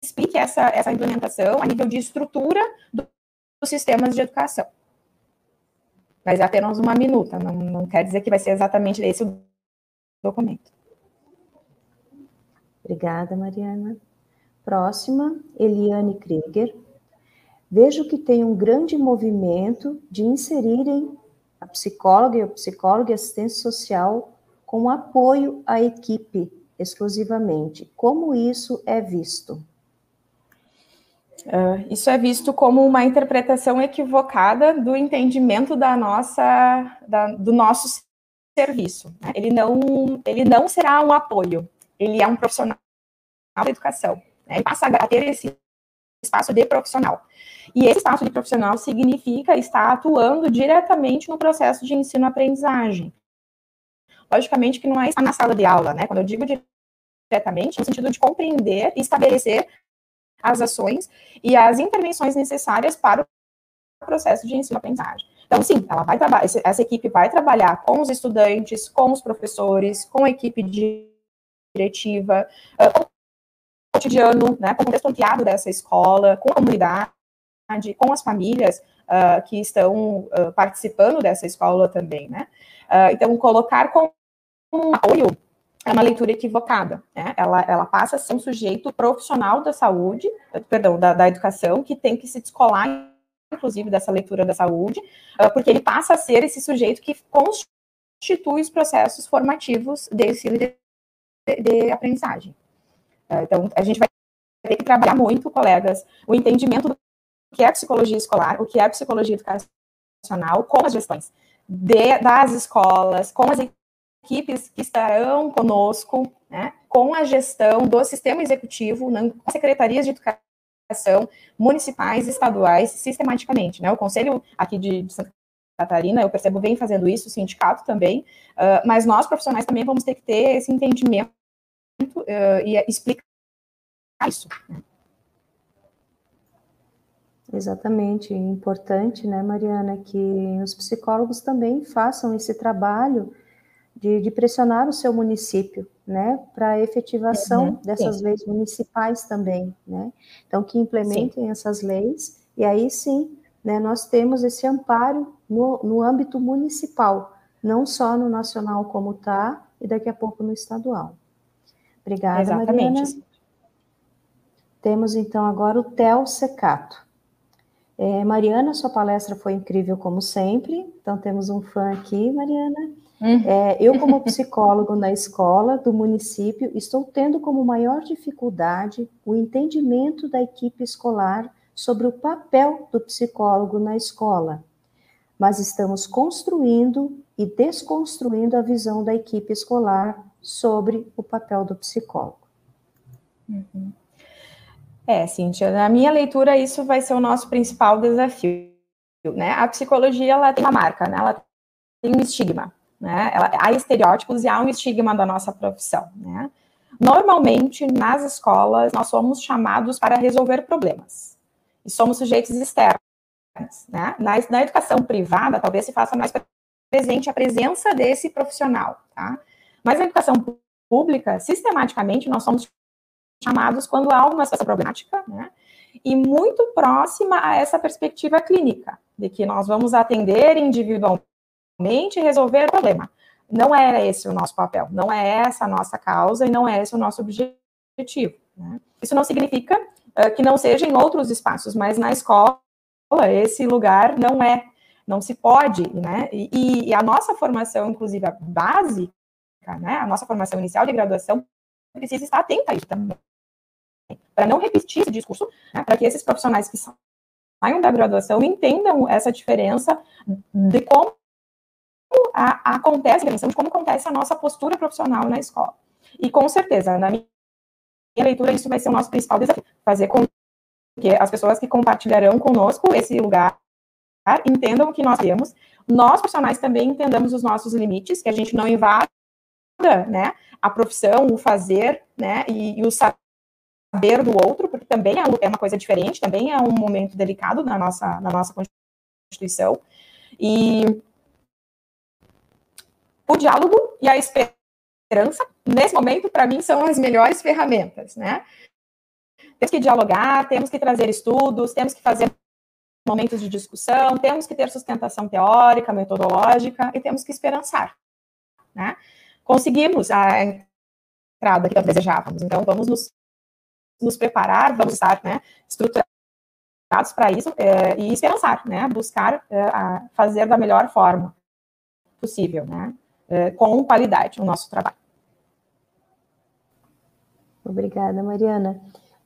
[SPEAKER 3] explique essa, essa implementação a nível de estrutura do, dos sistemas de educação. Mas é apenas uma minuta, não, não quer dizer que vai ser exatamente esse o documento.
[SPEAKER 2] Obrigada, Mariana. Próxima, Eliane Krieger. Vejo que tem um grande movimento de inserirem a psicóloga e o psicólogo e assistência social com apoio à equipe exclusivamente. Como isso é visto?
[SPEAKER 3] Uh, isso é visto como uma interpretação equivocada do entendimento da nossa, da, do nosso serviço. Né? Ele, não, ele não será um apoio, ele é um profissional da educação. Né? Ele passa a ter esse espaço de profissional. E esse espaço de profissional significa estar atuando diretamente no processo de ensino-aprendizagem. Logicamente que não é estar na sala de aula, né? Quando eu digo diretamente, no sentido de compreender e estabelecer as ações e as intervenções necessárias para o processo de ensino-aprendizagem. Então, sim, ela vai trabalhar, essa equipe vai trabalhar com os estudantes, com os professores, com a equipe de diretiva, uh, com cotidiano, né, com o contexto ampliado dessa escola, com a comunidade, com as famílias, uh, que estão uh, participando dessa escola também, né? Uh, então, colocar como um apoio é uma leitura equivocada, né? Ela, ela passa a ser um sujeito profissional da saúde, perdão, da, da educação, que tem que se descolar, inclusive, dessa leitura da saúde, porque ele passa a ser esse sujeito que constitui os processos formativos de ensino e de, de, de aprendizagem. Então, a gente vai ter que trabalhar muito, colegas, o entendimento do que é psicologia escolar, o que é psicologia educacional, com as gestões de, das escolas, com as equipes que estarão conosco, né, com a gestão do sistema executivo, né, com secretarias de educação municipais, estaduais, sistematicamente. Né, o conselho aqui de, de Santa Catarina, eu percebo, vem fazendo isso, o sindicato também, uh, mas nós, profissionais, também vamos ter que ter esse entendimento e explicar isso.
[SPEAKER 2] Exatamente, importante, né, Mariana, que os psicólogos também façam esse trabalho de, de pressionar o seu município, né, para a efetivação uhum, dessas sim. leis municipais também, né, então que implementem sim. essas leis, e aí sim, né, nós temos esse amparo no, no âmbito municipal, não só no nacional como está, e daqui a pouco no estadual. Obrigada, Exatamente. Mariana. Temos então agora o Tel Secato. É, Mariana, sua palestra foi incrível como sempre, então temos um fã aqui, Mariana. Uhum. É, eu, como psicólogo na escola do município, estou tendo como maior dificuldade o entendimento da equipe escolar sobre o papel do psicólogo na escola, mas estamos construindo e desconstruindo a visão da equipe escolar sobre o papel do psicólogo.
[SPEAKER 3] Uhum. É, Cíntia, na minha leitura, isso vai ser o nosso principal desafio. Né? A psicologia ela tem uma marca, né? ela tem um estigma. Né? Ela, há estereótipos e há um estigma da nossa profissão. Né? Normalmente, nas escolas, nós somos chamados para resolver problemas. E somos sujeitos externos. Né? Na, na educação privada, talvez se faça mais presente a presença desse profissional. Tá? Mas na educação pública, sistematicamente, nós somos chamados quando há uma situação problemática, né? E muito próxima a essa perspectiva clínica, de que nós vamos atender individualmente e resolver o problema. Não é esse o nosso papel, não é essa a nossa causa e não é esse o nosso objetivo. Né? Isso não significa uh, que não seja em outros espaços, mas na escola esse lugar não é, não se pode, né? E, e a nossa formação, inclusive a básica, né? A nossa formação inicial de graduação precisa estar atenta a isso também para não repetir esse discurso, né, para que esses profissionais que saiam da graduação entendam essa diferença de como a, a acontece, de como acontece a nossa postura profissional na escola. E com certeza, na minha leitura, isso vai ser o nosso principal desafio, fazer com que as pessoas que compartilharão conosco esse lugar entendam o que nós temos, nós profissionais também entendamos os nossos limites, que a gente não invada, né, a profissão, o fazer, né, e, e o saber do outro, porque também é, é uma coisa diferente, também é um momento delicado na nossa, na nossa Constituição. E o diálogo e a esperança, nesse momento, para mim, são as melhores ferramentas, né? Temos que dialogar, temos que trazer estudos, temos que fazer momentos de discussão, temos que ter sustentação teórica, metodológica e temos que esperançar, né? Conseguimos a entrada que desejávamos, então vamos nos nos preparar, vamos estar né, estruturados para isso é, e esperançar, né, buscar é, fazer da melhor forma possível, né, é, com qualidade o nosso trabalho.
[SPEAKER 2] Obrigada, Mariana.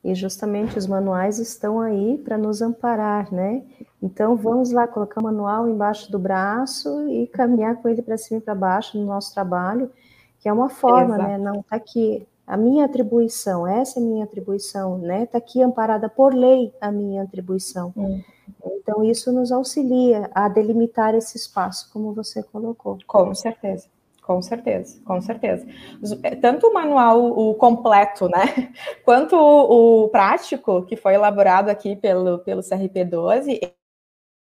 [SPEAKER 2] E justamente os manuais estão aí para nos amparar, né? Então vamos lá colocar o manual embaixo do braço e caminhar com ele para cima e para baixo no nosso trabalho, que é uma forma, né? Exato. né? Não está aqui a minha atribuição, essa é a minha atribuição, né? Está aqui amparada por lei a minha atribuição. Uhum. Então, isso nos auxilia a delimitar esse espaço, como você colocou.
[SPEAKER 3] Com certeza. Com certeza, com certeza. É, tanto o manual o completo, né, quanto o, o prático que foi elaborado aqui pelo, pelo CRP 12,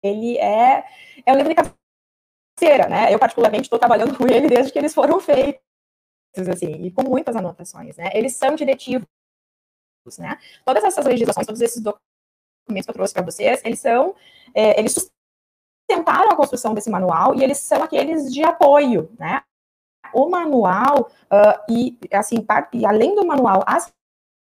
[SPEAKER 3] ele é, é um livro de cabeceira, né? Eu particularmente estou trabalhando com ele desde que eles foram feitos assim, e com muitas anotações, né? Eles são diretivos, né? Todas essas legislações, todos esses documentos que eu trouxe para vocês, eles são, é, eles tentaram a construção desse manual e eles são aqueles de apoio, né? O manual uh, e assim, e além do manual, as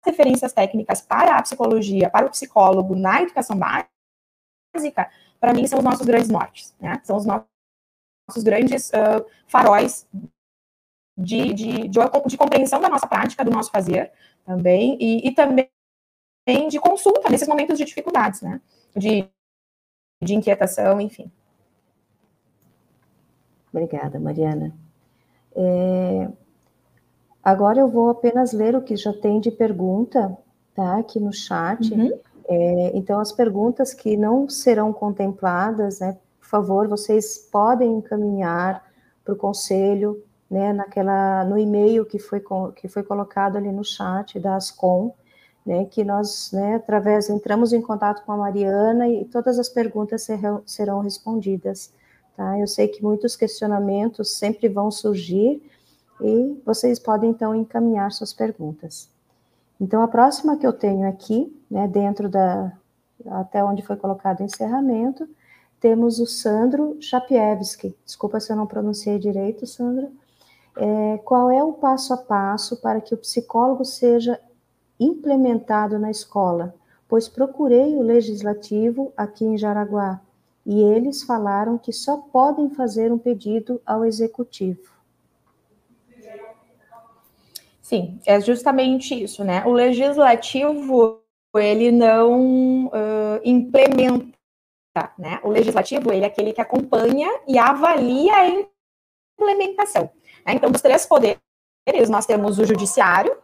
[SPEAKER 3] referências técnicas para a psicologia, para o psicólogo na educação básica, para mim são os nossos grandes nortes, né? São os nossos grandes uh, faróis de, de, de, de, compreensão da nossa prática, do nosso fazer também, e, e também de consulta nesses momentos de dificuldades, né? De, de inquietação, enfim.
[SPEAKER 2] Obrigada, Mariana. É, agora eu vou apenas ler o que já tem de pergunta, tá, aqui no chat. Uhum. É, então, as perguntas que não serão contempladas, né, por favor, vocês podem encaminhar para o conselho, né, naquela, no e-mail que foi, que foi colocado ali no chat da Ascom, né, que nós, né, através, entramos em contato com a Mariana e todas as perguntas serão, serão respondidas, tá? Eu sei que muitos questionamentos sempre vão surgir e vocês podem, então, encaminhar suas perguntas. Então, a próxima que eu tenho aqui, né, dentro da, até onde foi colocado o encerramento, temos o Sandro Chapievski. Desculpa se eu não pronunciei direito, Sandro. É, qual é o passo a passo para que o psicólogo seja implementado na escola, pois procurei o legislativo aqui em Jaraguá e eles falaram que só podem fazer um pedido ao executivo.
[SPEAKER 3] Sim, é justamente isso, né? O legislativo ele não uh, implementa, né? O legislativo ele é aquele que acompanha e avalia a implementação. Né? Então, dos três poderes, nós temos o judiciário,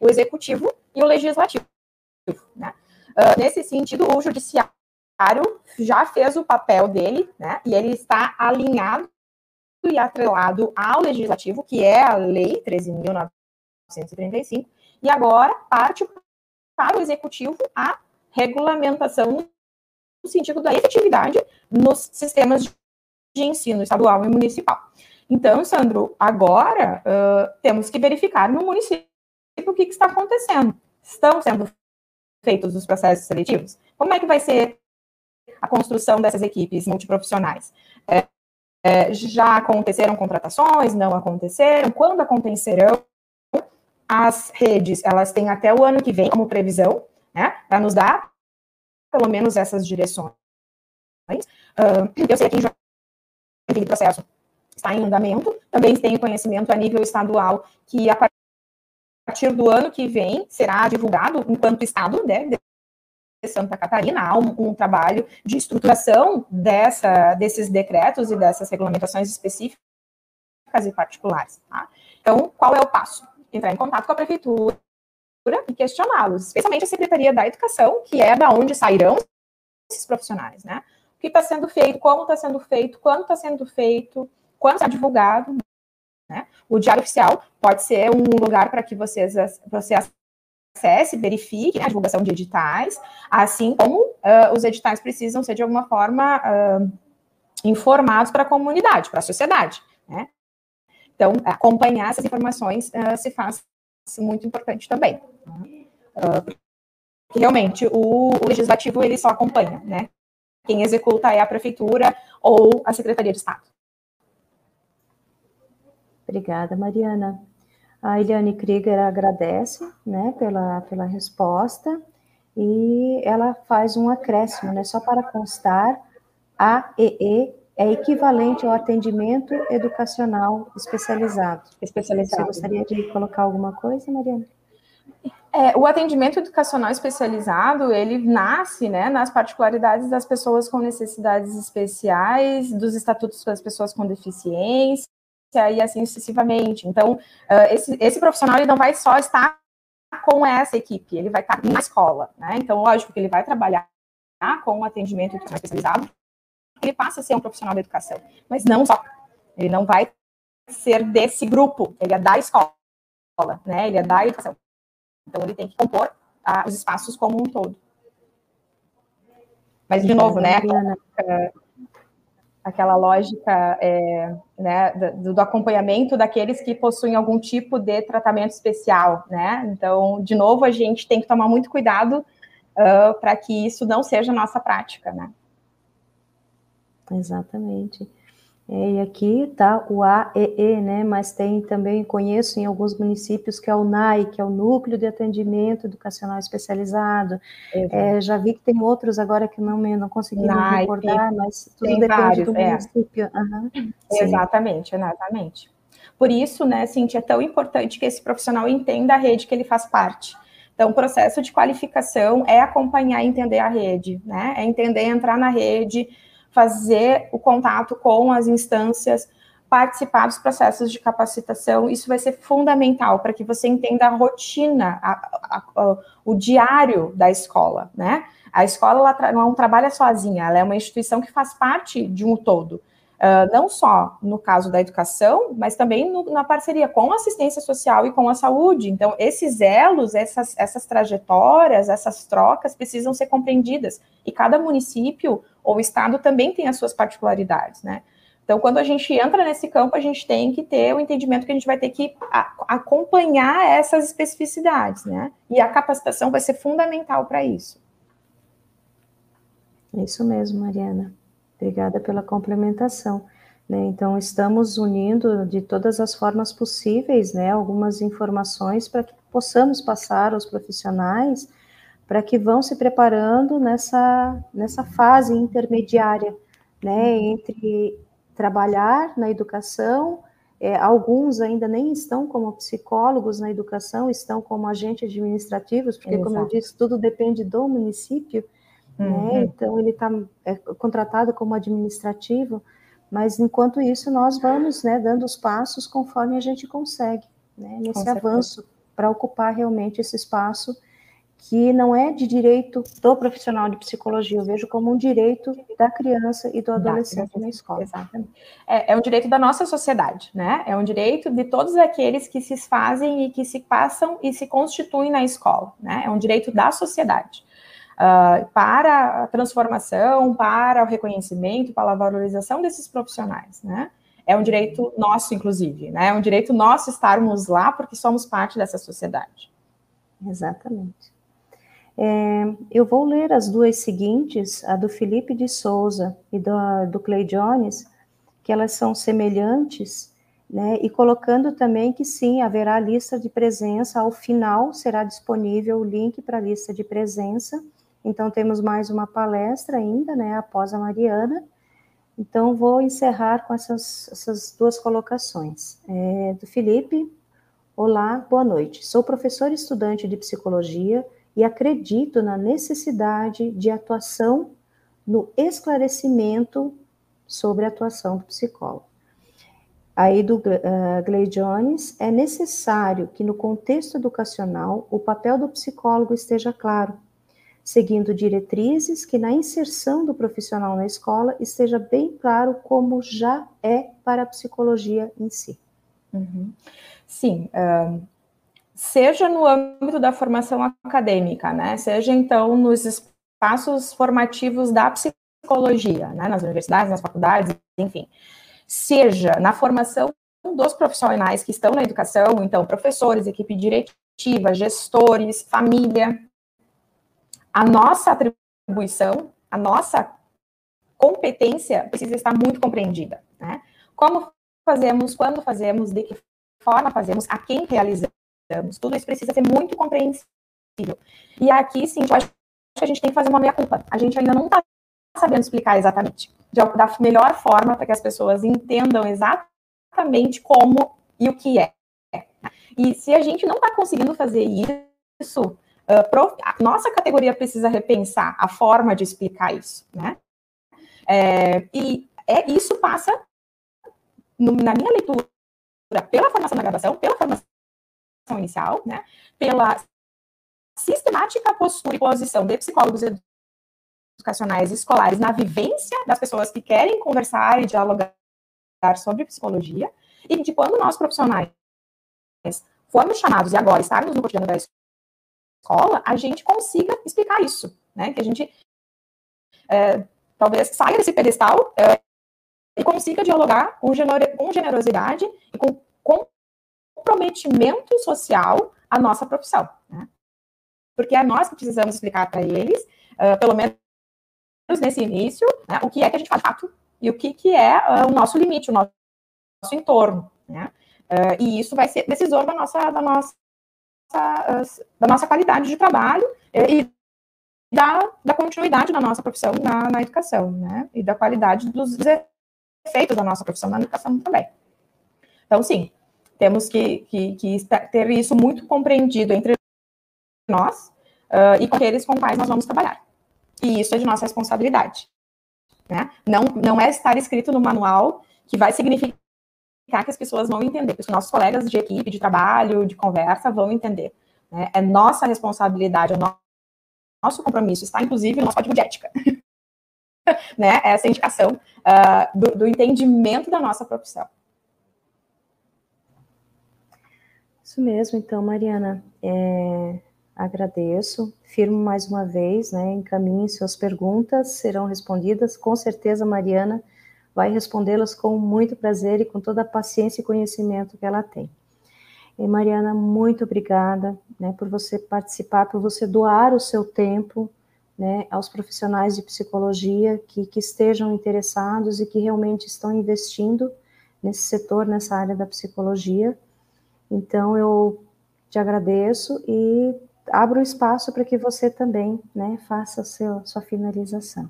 [SPEAKER 3] o executivo e o legislativo. Né? Uh, nesse sentido, o judiciário já fez o papel dele, né? E ele está alinhado e atrelado ao legislativo, que é a Lei 13.935, e agora parte para o executivo a regulamentação no sentido da efetividade nos sistemas de ensino estadual e municipal. Então, Sandro, agora uh, temos que verificar no município o que, que está acontecendo. Estão sendo feitos os processos seletivos? Como é que vai ser a construção dessas equipes multiprofissionais? É, é, já aconteceram contratações? Não aconteceram? Quando acontecerão? As redes, elas têm até o ano que vem como previsão, né, para nos dar pelo menos essas direções. Uh, eu sei que aquele processo está em andamento, também tenho conhecimento a nível estadual que a partir do ano que vem será divulgado, enquanto Estado né, de Santa Catarina, há um, um trabalho de estruturação dessa, desses decretos e dessas regulamentações específicas e particulares. Tá? Então, qual é o passo? Entrar em contato com a prefeitura e questioná-los, especialmente a Secretaria da Educação, que é da onde sairão esses profissionais, né? O que está sendo feito, como está sendo feito, quando está sendo feito, quando está divulgado, né? O Diário Oficial pode ser um lugar para que vocês, você acesse, verifique a divulgação de editais, assim como uh, os editais precisam ser, de alguma forma, uh, informados para a comunidade, para a sociedade. Né? Então, acompanhar essas informações uh, se faz muito importante também. Uh, realmente, o, o, legislativo ele só acompanha, né? Quem executa é a prefeitura ou a Secretaria de Estado.
[SPEAKER 2] Obrigada, Mariana. A Eliane Krieger agradece né, pela, pela resposta e ela faz um acréscimo, né, só para constar, AEE é equivalente ao atendimento educacional especializado. Especializado. Você gostaria de colocar alguma coisa, Mariana?
[SPEAKER 3] É, o atendimento educacional especializado, ele nasce né, nas particularidades das pessoas com necessidades especiais, dos estatutos das pessoas com deficiência, e assim sucessivamente. Então, uh, esse, esse profissional ele não vai só estar com essa equipe, ele vai estar na escola, né? Então, lógico que ele vai trabalhar com um atendimento especializado, ele passa a ser um profissional da educação, mas não só. Ele não vai ser desse grupo, ele é da escola, né? Ele é da educação. Então, ele tem que compor uh, os espaços como um todo. Mas, de novo, né? Aquela lógica é, né, do, do, acompanhamento daqueles que possuem algum tipo de tratamento especial, né? Então, de novo, a gente tem que tomar muito cuidado uh, para que isso não seja nossa prática, né?
[SPEAKER 2] Exatamente. E aqui tá o AEE, né? Mas tem também, conheço em alguns municípios que é o NAI, que é o Núcleo de Atendimento Educacional Especializado. É, já vi que tem outros agora que não não consegui me recordar, mas tudo depende vários, do é. município.
[SPEAKER 3] Uhum, exatamente, exatamente. Por isso, né, Cintia, é tão importante que esse profissional entenda a rede que ele faz parte. Então, o processo de qualificação é acompanhar e entender a rede, né? É entender, entrar na rede, fazer o contato com as instâncias, participar dos processos de capacitação, isso vai ser fundamental para que você entenda a rotina, a, a, a, o diário da escola, né? A escola ela não trabalha sozinha, ela é uma instituição que faz parte de um todo. Uh, não só no caso da educação, mas também no, na parceria com a assistência social e com a saúde. Então, esses elos, essas, essas trajetórias, essas trocas precisam ser compreendidas. E cada município ou estado também tem as suas particularidades, né? Então, quando a gente entra nesse campo, a gente tem que ter o entendimento que a gente vai ter que acompanhar essas especificidades, né? E a capacitação vai ser fundamental para isso.
[SPEAKER 2] É isso mesmo, Mariana. Obrigada pela complementação. Né? Então, estamos unindo de todas as formas possíveis, né, algumas informações para que possamos passar aos profissionais para que vão se preparando nessa, nessa fase intermediária, né, entre trabalhar na educação, é, alguns ainda nem estão como psicólogos na educação, estão como agentes administrativos, porque, Exato. como eu disse, tudo depende do município, né, uhum. né, então ele está é, contratado como administrativo, mas enquanto isso nós vamos né, dando os passos conforme a gente consegue, né, nesse avanço, para ocupar realmente esse espaço que não é de direito do profissional de psicologia, eu vejo como um direito da criança e do adolescente na escola.
[SPEAKER 3] Exatamente. É, é, um direito da nossa sociedade, né? É um direito de todos aqueles que se fazem e que se passam e se constituem na escola, né? É um direito da sociedade. Uh, para a transformação, para o reconhecimento, para a valorização desses profissionais, né? É um direito nosso, inclusive, né? É um direito nosso estarmos lá porque somos parte dessa sociedade.
[SPEAKER 2] Exatamente. É, eu vou ler as duas seguintes, a do Felipe de Souza e do, Clay Jones, que elas são semelhantes, né, e colocando também que sim, haverá lista de presença, ao final será disponível o link para a lista de presença, então temos mais uma palestra ainda, né, após a Mariana, então vou encerrar com essas, essas duas colocações. É, do Felipe, olá, boa noite, sou professor e estudante de psicologia, e acredito na necessidade de atuação no esclarecimento sobre a atuação do psicólogo. Aí do uh, Gley Jones, é necessário que no contexto educacional o papel do psicólogo esteja claro, seguindo diretrizes que na inserção do profissional na escola esteja bem claro como já é para a psicologia em si.
[SPEAKER 3] Uhum. Sim, uh, seja no âmbito da formação acadêmica, né? Seja então nos espaços formativos da psicologia, né? Nas universidades, nas faculdades, enfim. Seja na formação dos profissionais que estão na educação, então professores, equipe diretiva, gestores, família. A nossa atribuição, a nossa competência precisa estar muito compreendida, né? Como fazemos, quando fazemos, de que forma fazemos, a quem realizamos tudo isso precisa ser muito compreensível. E aqui, sim, eu acho que a gente tem que fazer uma meia-culpa. A gente ainda não está sabendo explicar exatamente de, da melhor forma para que as pessoas entendam exatamente como e o que é. E se a gente não está conseguindo fazer isso, uh, a nossa categoria precisa repensar a forma de explicar isso, né? É, e é, isso passa, no, na minha leitura, pela formação da graduação, pela formação inicial, né, pela sistemática postura e posição de psicólogos educacionais e escolares na vivência das pessoas que querem conversar e dialogar sobre psicologia, e de quando nós profissionais formos chamados e agora estarmos no cotidiano da escola, a gente consiga explicar isso, né? Que a gente é, talvez saia desse pedestal é, e consiga dialogar com, generosidade e com, comprometimento social à nossa profissão. Né? Porque é nós que precisamos explicar para eles, uh, pelo menos nesse início, né, o que é que a gente faz de fato e o que, que é uh, o nosso limite, o nosso, nosso entorno, né? Uh, e isso vai ser decisor da nossa, da nossa, da nossa qualidade de trabalho e da, da continuidade da nossa profissão na, na educação, né? E da qualidade dos efeitos da nossa profissão na educação também. Então, sim, temos que, que, que ter isso muito compreendido entre nós uh, e com aqueles com quais nós vamos trabalhar. E isso é de nossa responsabilidade. Né? Não, não é estar escrito no manual que vai significar que as pessoas vão entender, que os nossos colegas de equipe, de trabalho, de conversa vão entender. Né? É nossa responsabilidade, é no, nosso compromisso, está inclusive no nosso código de ética. né? Essa indicação uh, do, do entendimento da nossa profissão.
[SPEAKER 2] Isso mesmo, então, Mariana. É, agradeço. Firmo mais uma vez, né? Encaminhe suas perguntas, serão respondidas. Com certeza, Mariana vai respondê-las com muito prazer e com toda a paciência e conhecimento que ela tem. E Mariana, muito obrigada né, por você participar, por você doar o seu tempo né, aos profissionais de psicologia que, que estejam interessados e que realmente estão investindo nesse setor, nessa área da psicologia. Então, eu te agradeço e abro espaço para que você também né, faça seu, sua finalização.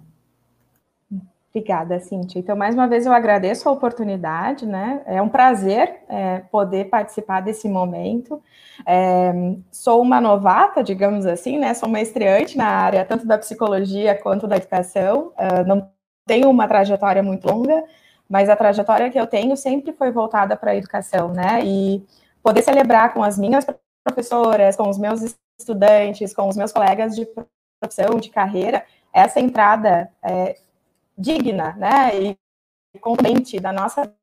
[SPEAKER 3] Obrigada, Cintia. Então, mais uma vez, eu agradeço a oportunidade, né? É um prazer é, poder participar desse momento. É, sou uma novata, digamos assim, né? Sou uma estreante na área tanto da psicologia quanto da educação. Uh, não tenho uma trajetória muito longa, mas a trajetória que eu tenho sempre foi voltada para a educação, né? E poder celebrar com as minhas professoras, com os meus estudantes, com os meus colegas de profissão, de carreira, essa entrada é, digna, né, e contente da nossa,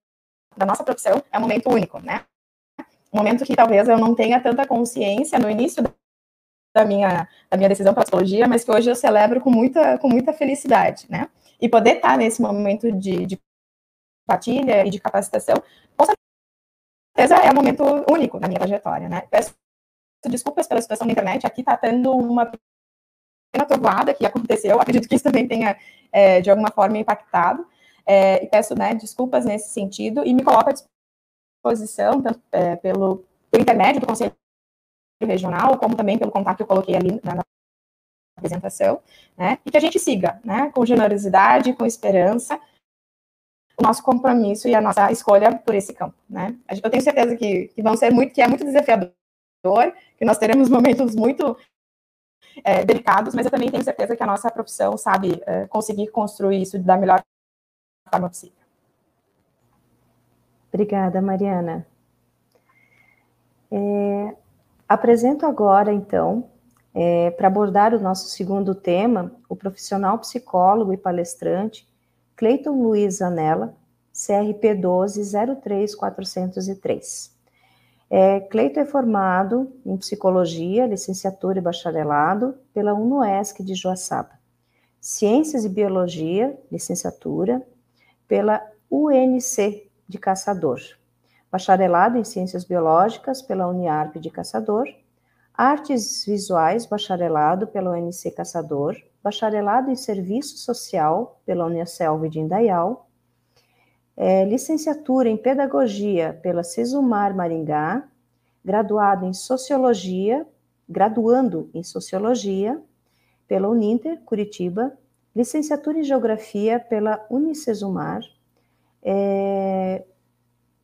[SPEAKER 3] da nossa profissão é um momento único, né? Um momento que talvez eu não tenha tanta consciência no início da minha, da minha decisão para psicologia, mas que hoje eu celebro com muita, com muita felicidade, né? E poder estar nesse momento de, de partilha e de capacitação, com certeza é um momento único na minha trajetória, né? Peço desculpas pela situação na internet, aqui está tendo uma pequena trovoada que aconteceu, acredito que isso também tenha, é, de alguma forma, impactado, é, e peço né, desculpas nesse sentido, e me coloco à disposição, tanto é, pelo, pelo intermédio do Conselho Regional, como também pelo contato que eu coloquei ali na, na apresentação, né, e que a gente siga, né, com generosidade, com esperança, o nosso compromisso e a nossa escolha por esse campo, né. Eu tenho certeza que, que vão ser muito, que é muito desafiador, que nós teremos momentos muito é, delicados, mas eu também tenho certeza que a nossa profissão sabe é, conseguir construir isso da melhor forma possível.
[SPEAKER 2] Obrigada, Mariana. É, apresento agora, então, é, para abordar o nosso segundo tema, o profissional psicólogo e palestrante Cleiton Luiz Anela, CRP 12 03403. É, Cleito é formado em psicologia, licenciatura e bacharelado pela UNOESC de Joaçaba. Ciências e biologia, licenciatura, pela UNC de Caçador. Bacharelado em ciências biológicas pela Uniarp de Caçador. Artes visuais, bacharelado pela UNC Caçador. Bacharelado em serviço social pela Unicelv de Indaial é, licenciatura em Pedagogia pela Cesumar Maringá, graduado em Sociologia, graduando em Sociologia pela Uninter, Curitiba, licenciatura em Geografia pela Unicesumar, é,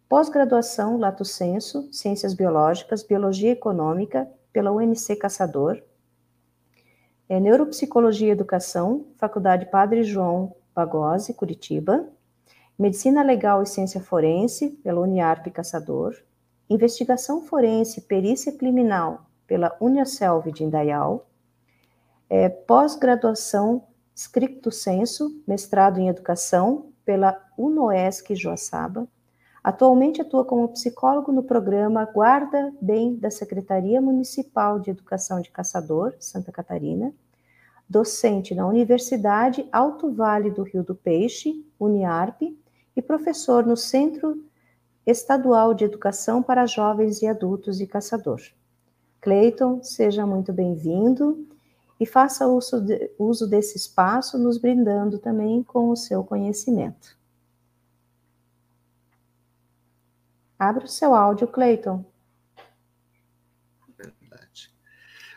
[SPEAKER 2] pós-graduação Lato Senso, Ciências Biológicas, Biologia Econômica pela UNC Caçador, é, Neuropsicologia e Educação, Faculdade Padre João Pagose, Curitiba, Medicina Legal e Ciência Forense, pela Uniarp Caçador, Investigação Forense e Perícia Criminal, pela Uniaselv de Indaial, é, pós-graduação Stricto Senso, mestrado em Educação, pela UNOESC Joaçaba, Atualmente atua como psicólogo no programa Guarda Bem da Secretaria Municipal de Educação de Caçador, Santa Catarina, docente na Universidade Alto Vale do Rio do Peixe, Uniarp, e professor no Centro Estadual de Educação para Jovens e Adultos e Caçador. Cleiton, seja muito bem-vindo e faça uso, de, uso desse espaço, nos brindando também com o seu conhecimento. Abre o seu áudio, Cleiton.
[SPEAKER 4] Verdade.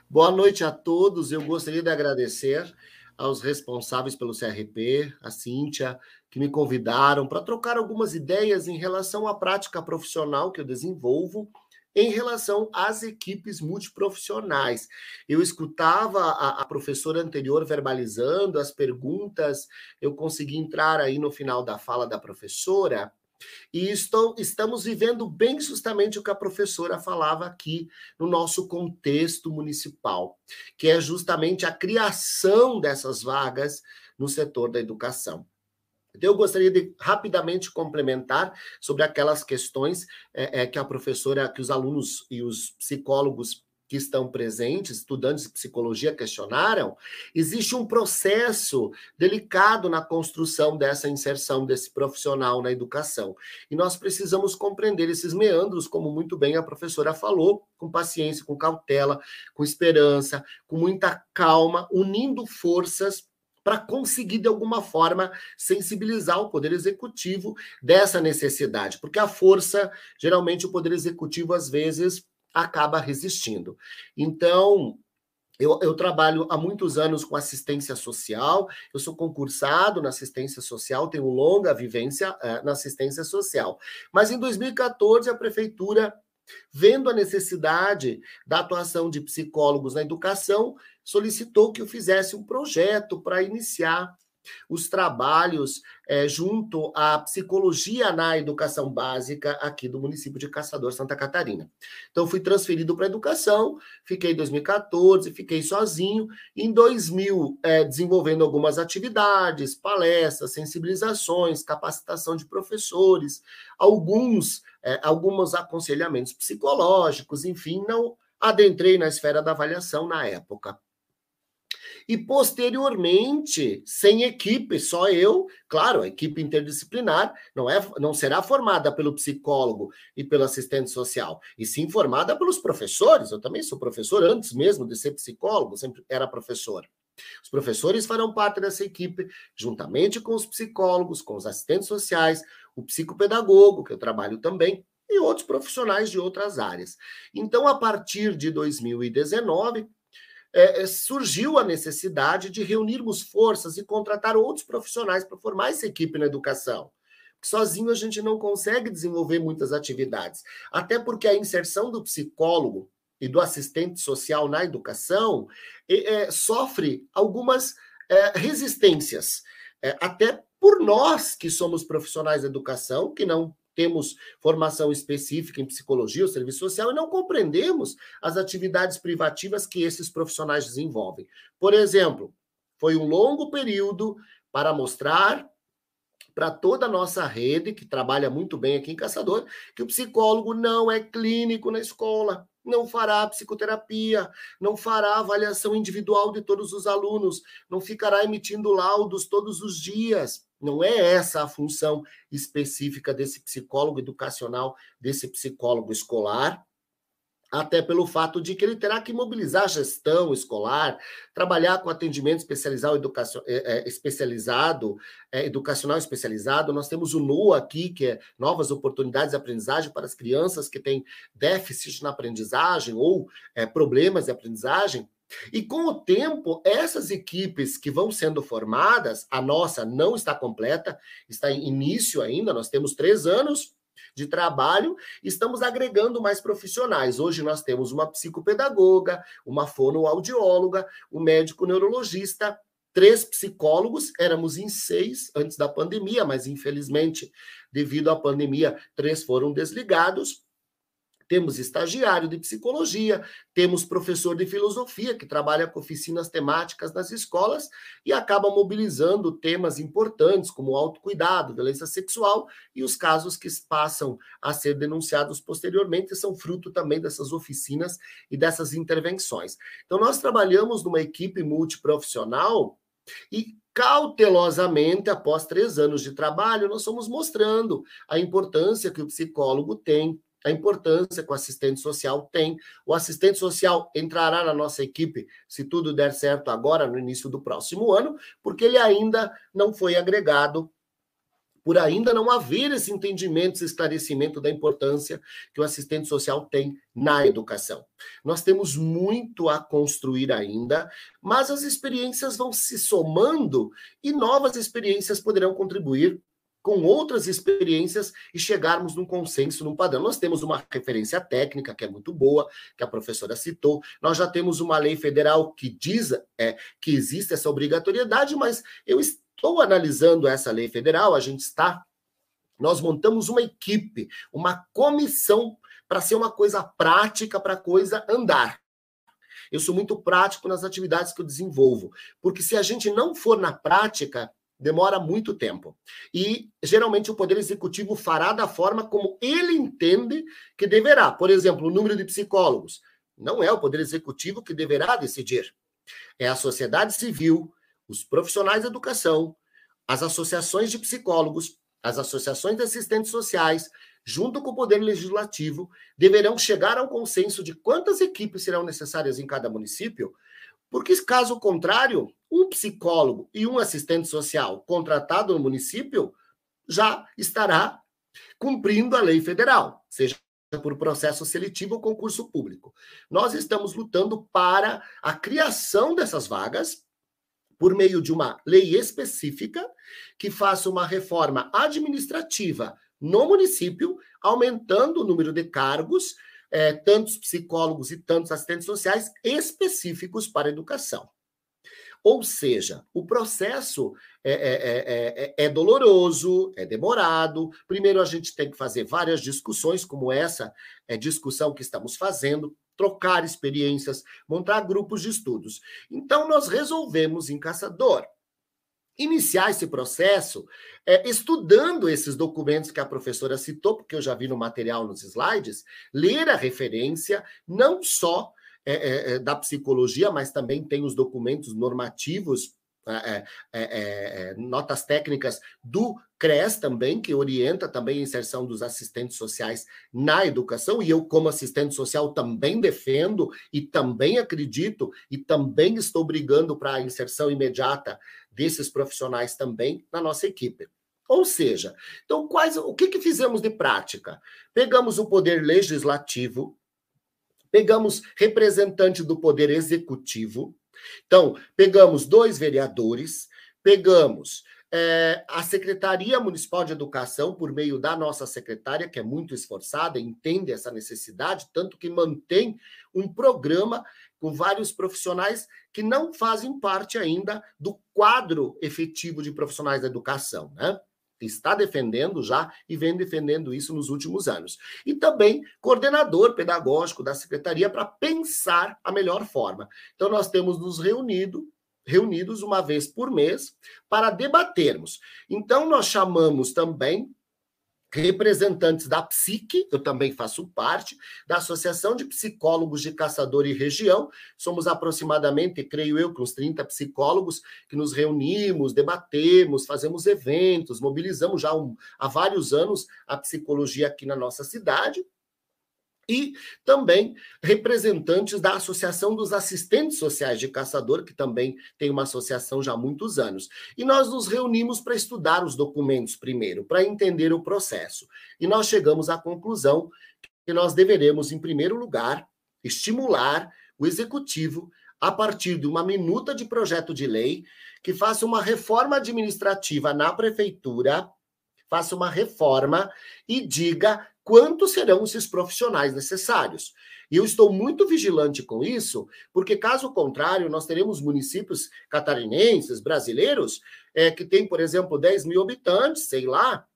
[SPEAKER 4] Boa noite a todos. Eu gostaria de agradecer aos responsáveis pelo CRP, a Cíntia, que me convidaram para trocar algumas ideias em relação à prática profissional que eu desenvolvo em relação às equipes multiprofissionais. Eu escutava a, a, professora anterior verbalizando as perguntas, eu consegui entrar aí no final da fala da professora e estou, estamos vivendo bem justamente o que a professora falava aqui no nosso contexto municipal, que é justamente a criação dessas vagas no setor da educação. Então, eu gostaria de rapidamente complementar sobre aquelas questões é, é, que a professora, que os alunos e os psicólogos que estão presentes, estudantes de psicologia, questionaram, existe um processo delicado na construção dessa inserção desse profissional na educação. E nós precisamos compreender esses meandros, como muito bem a professora falou, com paciência, com cautela, com esperança, com muita calma, unindo forças para conseguir, de alguma forma, sensibilizar o Poder Executivo dessa necessidade, porque a força, geralmente, o Poder Executivo, às vezes, acaba resistindo. Então, eu, eu, trabalho há muitos anos com assistência social, eu sou concursado na assistência social, tenho longa vivência uh, na assistência social. Mas em 2014, a prefeitura, vendo a necessidade da atuação de psicólogos na educação, solicitou que eu fizesse um projeto para iniciar os trabalhos é, junto à psicologia na educação básica aqui do município de Caçador, Santa Catarina. Então, fui transferido para a educação, fiquei em 2014, fiquei sozinho, em 2000, é, desenvolvendo algumas atividades, palestras, sensibilizações, capacitação de professores, alguns, é, alguns aconselhamentos psicológicos, enfim, não adentrei na esfera da avaliação na época e posteriormente, sem equipe, só eu, claro, a equipe interdisciplinar não é não será formada pelo psicólogo e pelo assistente social, e sim formada pelos professores. Eu também sou professor antes mesmo de ser psicólogo, sempre era professor. Os professores farão parte dessa equipe, juntamente com os psicólogos, com os assistentes sociais, o psicopedagogo, que eu trabalho também, e outros profissionais de outras áreas. Então, a partir de 2019, é, é, surgiu a necessidade de reunirmos forças e contratar outros profissionais para formar essa equipe na educação. Sozinho a gente não consegue desenvolver muitas atividades, até porque a inserção do psicólogo e do assistente social na educação é, sofre algumas é, resistências, é, até por nós que somos profissionais da educação, que não temos formação específica em psicologia ou serviço social e não compreendemos as atividades privativas que esses profissionais desenvolvem. Por exemplo, foi um longo período para mostrar para toda a nossa rede, que trabalha muito bem aqui em Caçador, que o psicólogo não é clínico na escola, não fará psicoterapia, não fará avaliação individual de todos os alunos, não ficará emitindo laudos todos os dias. Não é essa a função específica desse psicólogo educacional, desse psicólogo escolar, até pelo fato de que ele terá que mobilizar a gestão escolar, trabalhar com atendimento especializado, educacio, é, é, especializado é, educacional especializado. Nós temos o NU aqui, que é Novas Oportunidades de Aprendizagem para as Crianças que têm déficit na aprendizagem ou é, problemas de aprendizagem. E com o tempo, essas equipes que vão sendo formadas, a nossa não está completa, está em início ainda, nós temos três anos de trabalho, estamos agregando mais profissionais. Hoje nós temos uma psicopedagoga, uma fonoaudióloga, um médico neurologista, três psicólogos, éramos em seis antes da pandemia, mas infelizmente, devido à pandemia, três foram desligados temos estagiário de psicologia, temos professor de filosofia que trabalha com oficinas temáticas nas escolas e acaba mobilizando temas importantes como autocuidado, violência sexual e os casos que passam a ser denunciados posteriormente são fruto também dessas oficinas e dessas intervenções. Então nós trabalhamos numa equipe multiprofissional e cautelosamente, após três anos de trabalho, nós fomos mostrando a importância que o psicólogo tem a importância que o assistente social tem. O assistente social entrará na nossa equipe, se tudo der certo agora, no início do próximo ano, porque ele ainda não foi agregado por ainda não haver esse entendimento, esse esclarecimento da importância que o assistente social tem na educação. Nós temos muito a construir ainda, mas as experiências vão se somando e novas experiências poderão contribuir com outras experiências e chegarmos num consenso, num padrão. Nós temos uma referência técnica que é muito boa, que a professora citou. Nós já temos uma lei federal que diz é, que existe essa obrigatoriedade, mas eu estou analisando essa lei federal, a gente está. Nós montamos uma equipe, uma comissão para ser uma coisa prática, para a coisa andar. Eu sou muito prático nas atividades que eu desenvolvo, porque se a gente não for na prática, demora muito tempo. E geralmente o Poder Executivo fará da forma como ele entende que deverá. Por exemplo, o número de psicólogos. Não é o Poder Executivo que deverá decidir. É a sociedade civil, os profissionais de educação, as associações de psicólogos, as associações de assistentes sociais, junto com o Poder Legislativo, deverão chegar ao consenso de quantas equipes serão necessárias em cada município, porque, caso contrário, um psicólogo e um assistente social contratado no município já estará cumprindo a lei federal, seja por processo seletivo ou concurso público. Nós estamos lutando para a criação dessas vagas por meio de uma lei específica que faça uma reforma administrativa no município, aumentando o número de cargos, é, tantos psicólogos e tantos assistentes sociais específicos para educação. Ou seja, o processo é, é, é, é, doloroso, é demorado. Primeiro, a gente tem que fazer várias discussões, como essa é, discussão que estamos fazendo, trocar experiências, montar grupos de estudos. Então, nós resolvemos em Caçador iniciar esse processo é, estudando esses documentos que a professora citou, porque eu já vi no material nos slides, ler a referência, não só é, é, é da psicologia, mas também tem os documentos normativos é, é, é, notas técnicas do CRES também, que orienta também a inserção dos assistentes sociais na educação, e eu, como assistente social, também defendo e também acredito e também estou brigando para a inserção imediata desses profissionais também na nossa equipe. Ou seja, então quais o que, que fizemos de prática? Pegamos o poder legislativo, pegamos representante do poder executivo, então, pegamos dois vereadores, pegamos é, a Secretaria Municipal de Educação, por meio da nossa secretária, que é muito esforçada, entende essa necessidade, tanto que mantém um programa com vários profissionais que não fazem parte ainda do quadro efetivo de profissionais da educação, né? Está defendendo já e vem defendendo isso nos últimos anos. E também coordenador pedagógico da secretaria para pensar a melhor forma. Então nós temos nos reunido reunidos uma vez por mês para debatermos. Então nós chamamos também representantes da Psique, eu também faço parte, da Associação de Psicólogos de Caçador e Região. Somos aproximadamente, creio eu, com uns 30 psicólogos que nos reunimos, debatemos, fazemos eventos, mobilizamos já há vários anos a psicologia aqui na nossa cidade e também representantes da Associação dos Assistentes Sociais de Caçador, que também tem uma associação já há muitos anos. E nós nos reunimos para estudar os documentos primeiro, para entender o processo. E nós chegamos à conclusão que nós deveremos, em primeiro lugar, estimular o executivo a partir de uma minuta de projeto de lei que faça uma reforma administrativa na prefeitura, faça uma reforma e diga quantos serão esses profissionais necessários. E eu estou muito vigilante com isso, porque caso contrário, nós teremos municípios catarinenses, brasileiros, é, que tem, por exemplo, 10 mil habitantes, sei lá,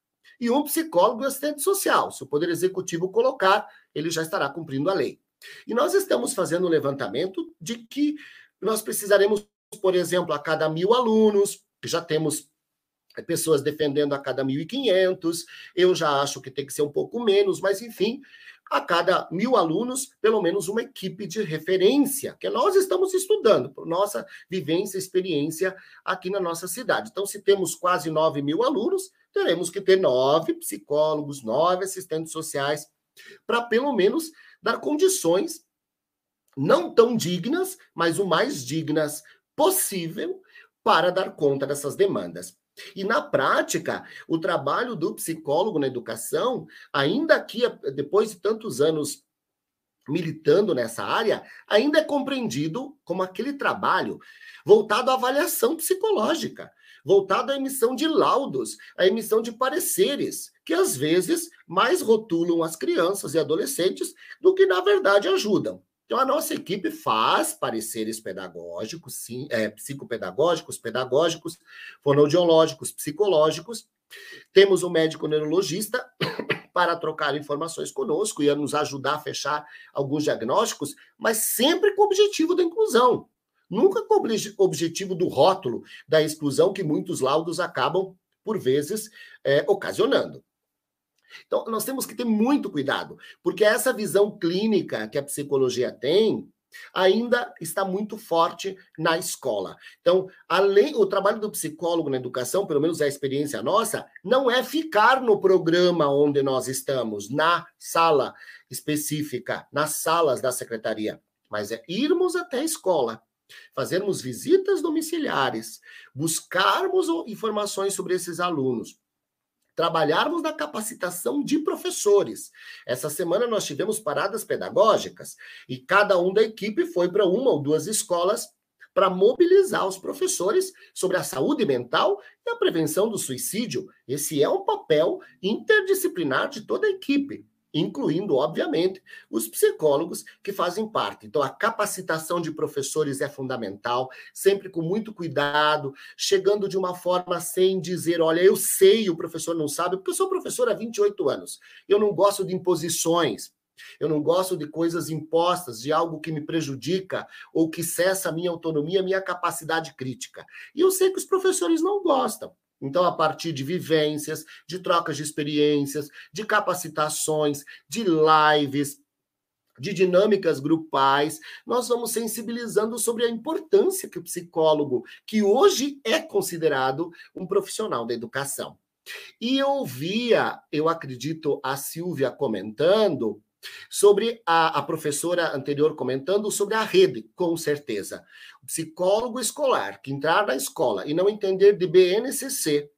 [SPEAKER 4] e um psicólogo e assistente social. Se o Poder Executivo colocar, ele já estará cumprindo a lei. E nós estamos fazendo um levantamento de que nós precisaremos, por exemplo, a cada mil alunos, já temos pessoas defendendo a cada 1.500, eu já acho que tem que ser um pouco menos, mas enfim, a cada mil alunos, pelo menos uma equipe de referência, que nós estamos estudando, por nossa vivência, experiência aqui na nossa cidade. Então, se temos quase 9 mil alunos, teremos que ter nove psicólogos, nove assistentes sociais, para pelo menos dar condições não tão dignas, mas o mais dignas possível para dar conta dessas demandas. E na prática, o trabalho do psicólogo na educação, ainda aqui, depois de tantos anos militando nessa área, ainda é compreendido como aquele trabalho voltado à avaliação psicológica, voltado à emissão de laudos, à emissão de pareceres, que às vezes mais rotulam as crianças e adolescentes do que, na verdade, ajudam. Então, a nossa equipe faz pareceres pedagógicos, sim, é, psicopedagógicos, pedagógicos, fonoaudiológicos, psicológicos. Temos um médico neurologista para trocar informações conosco e nos ajudar a fechar alguns diagnósticos, mas sempre com o objetivo da inclusão. Nunca com o objetivo do rótulo da exclusão que muitos laudos acabam, por vezes, é, ocasionando. Então, nós temos que ter muito cuidado, porque essa visão clínica que a psicologia tem ainda está muito forte na escola. Então, além o trabalho do psicólogo na educação, pelo menos é a experiência nossa, não é ficar no programa onde nós estamos, na sala específica, nas salas da secretaria, mas é irmos até a escola, fazermos visitas domiciliares, buscarmos informações sobre esses alunos, trabalharmos na capacitação de professores. Essa semana nós tivemos paradas pedagógicas e cada um da equipe foi para uma ou duas escolas para mobilizar os professores sobre a saúde mental e a prevenção do suicídio. Esse é um papel interdisciplinar de toda a equipe incluindo, obviamente, os psicólogos que fazem parte. Então, a capacitação de professores é fundamental, sempre com muito cuidado, chegando de uma forma sem dizer, olha, eu sei, o professor não sabe, porque eu sou professor há 28 anos. Eu não gosto de imposições. Eu não gosto de coisas impostas, de algo que me prejudica ou que cessa a minha autonomia, a minha capacidade crítica. E eu sei que os professores não gostam. Então, a partir de vivências, de trocas de experiências, de capacitações, de lives, de dinâmicas grupais, nós vamos sensibilizando sobre a importância que o psicólogo, que hoje é considerado um profissional da educação. E eu ouvia, eu acredito, a Silvia comentando Sobre a, a, professora anterior comentando sobre a rede, com certeza. O psicólogo escolar que entrar na escola e não entender de BNCC,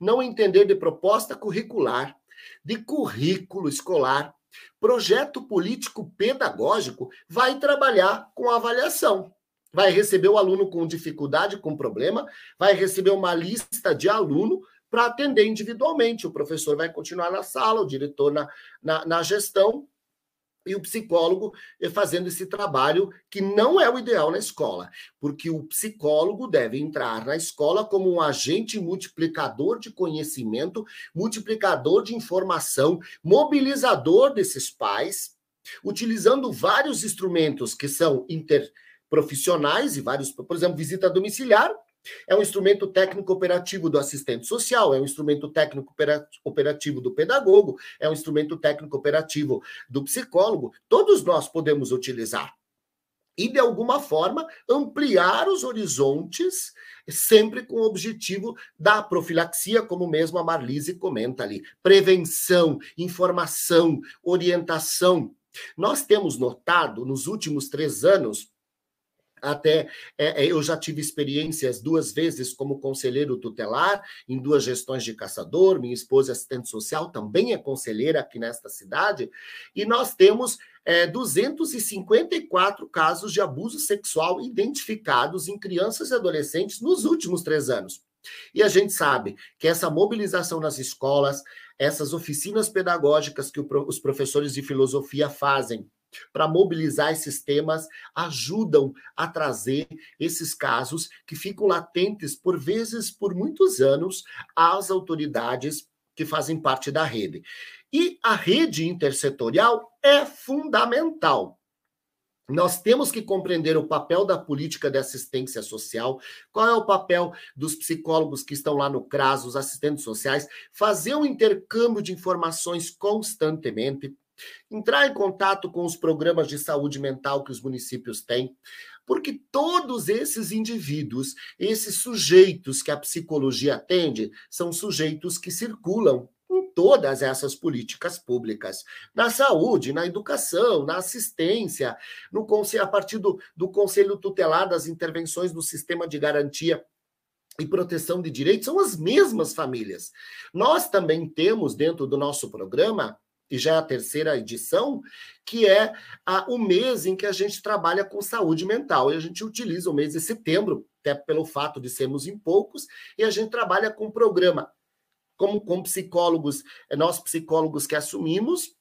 [SPEAKER 4] não entender de proposta curricular, de currículo escolar, projeto político pedagógico, vai trabalhar com avaliação. Vai receber o aluno com dificuldade, com problema, vai receber uma lista de aluno para atender individualmente. O professor vai continuar na sala, o diretor na, na, na gestão, e o psicólogo fazendo esse trabalho que não é o ideal na escola, porque o psicólogo deve entrar na escola como um agente multiplicador de conhecimento, multiplicador de informação, mobilizador desses pais, utilizando vários instrumentos que são interprofissionais e vários, por exemplo, visita domiciliar, é um instrumento técnico operativo do assistente social, é um instrumento técnico operativo do pedagogo, é um instrumento técnico operativo do psicólogo. Todos nós podemos utilizar. E, de alguma forma, ampliar os horizontes, sempre com o objetivo da profilaxia, como mesmo a Marlise comenta ali. Prevenção, informação, orientação. Nós temos notado nos últimos três anos até é, é, eu já tive experiências duas vezes como conselheiro tutelar em duas gestões de caçador. Minha esposa, assistente social, também é conselheira aqui nesta cidade. E nós temos é, 254 casos de abuso sexual identificados em crianças e adolescentes nos últimos três anos. E a gente sabe que essa mobilização nas escolas, essas oficinas pedagógicas que os professores de filosofia fazem para mobilizar esses temas, ajudam a trazer esses casos que ficam latentes, por vezes, por muitos anos, às autoridades que fazem parte da rede. E a rede intersetorial é fundamental. Nós temos que compreender o papel da política de assistência social, qual é o papel dos psicólogos que estão lá no CRAS, os assistentes sociais, fazer um intercâmbio de informações constantemente, entrar em contato com os programas de saúde mental que os municípios têm, porque todos esses indivíduos, esses sujeitos que a psicologia atende, são sujeitos que circulam em todas essas políticas públicas, na saúde, na educação, na assistência, no a partir do, do Conselho Tutelar das intervenções no sistema de garantia e proteção de direitos são as mesmas famílias. Nós também temos dentro do nosso programa e já é a terceira edição, que é a, o mês em que a gente trabalha com saúde mental. E a gente utiliza o mês de setembro, até pelo fato de sermos em poucos, e a gente trabalha com um programa, como com psicólogos, é nós psicólogos que assumimos,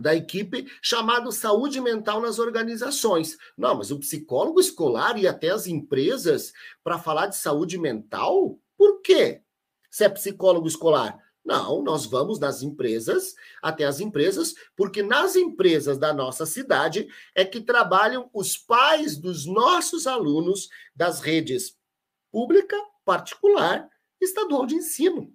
[SPEAKER 4] da equipe chamado saúde mental nas organizações. Não, mas o psicólogo escolar e até as empresas para falar de saúde mental? Por quê? Se é psicólogo escolar, não, nós vamos nas empresas, até as empresas, porque nas empresas da nossa cidade é que trabalham os pais dos nossos alunos das redes pública, particular, estadual de ensino.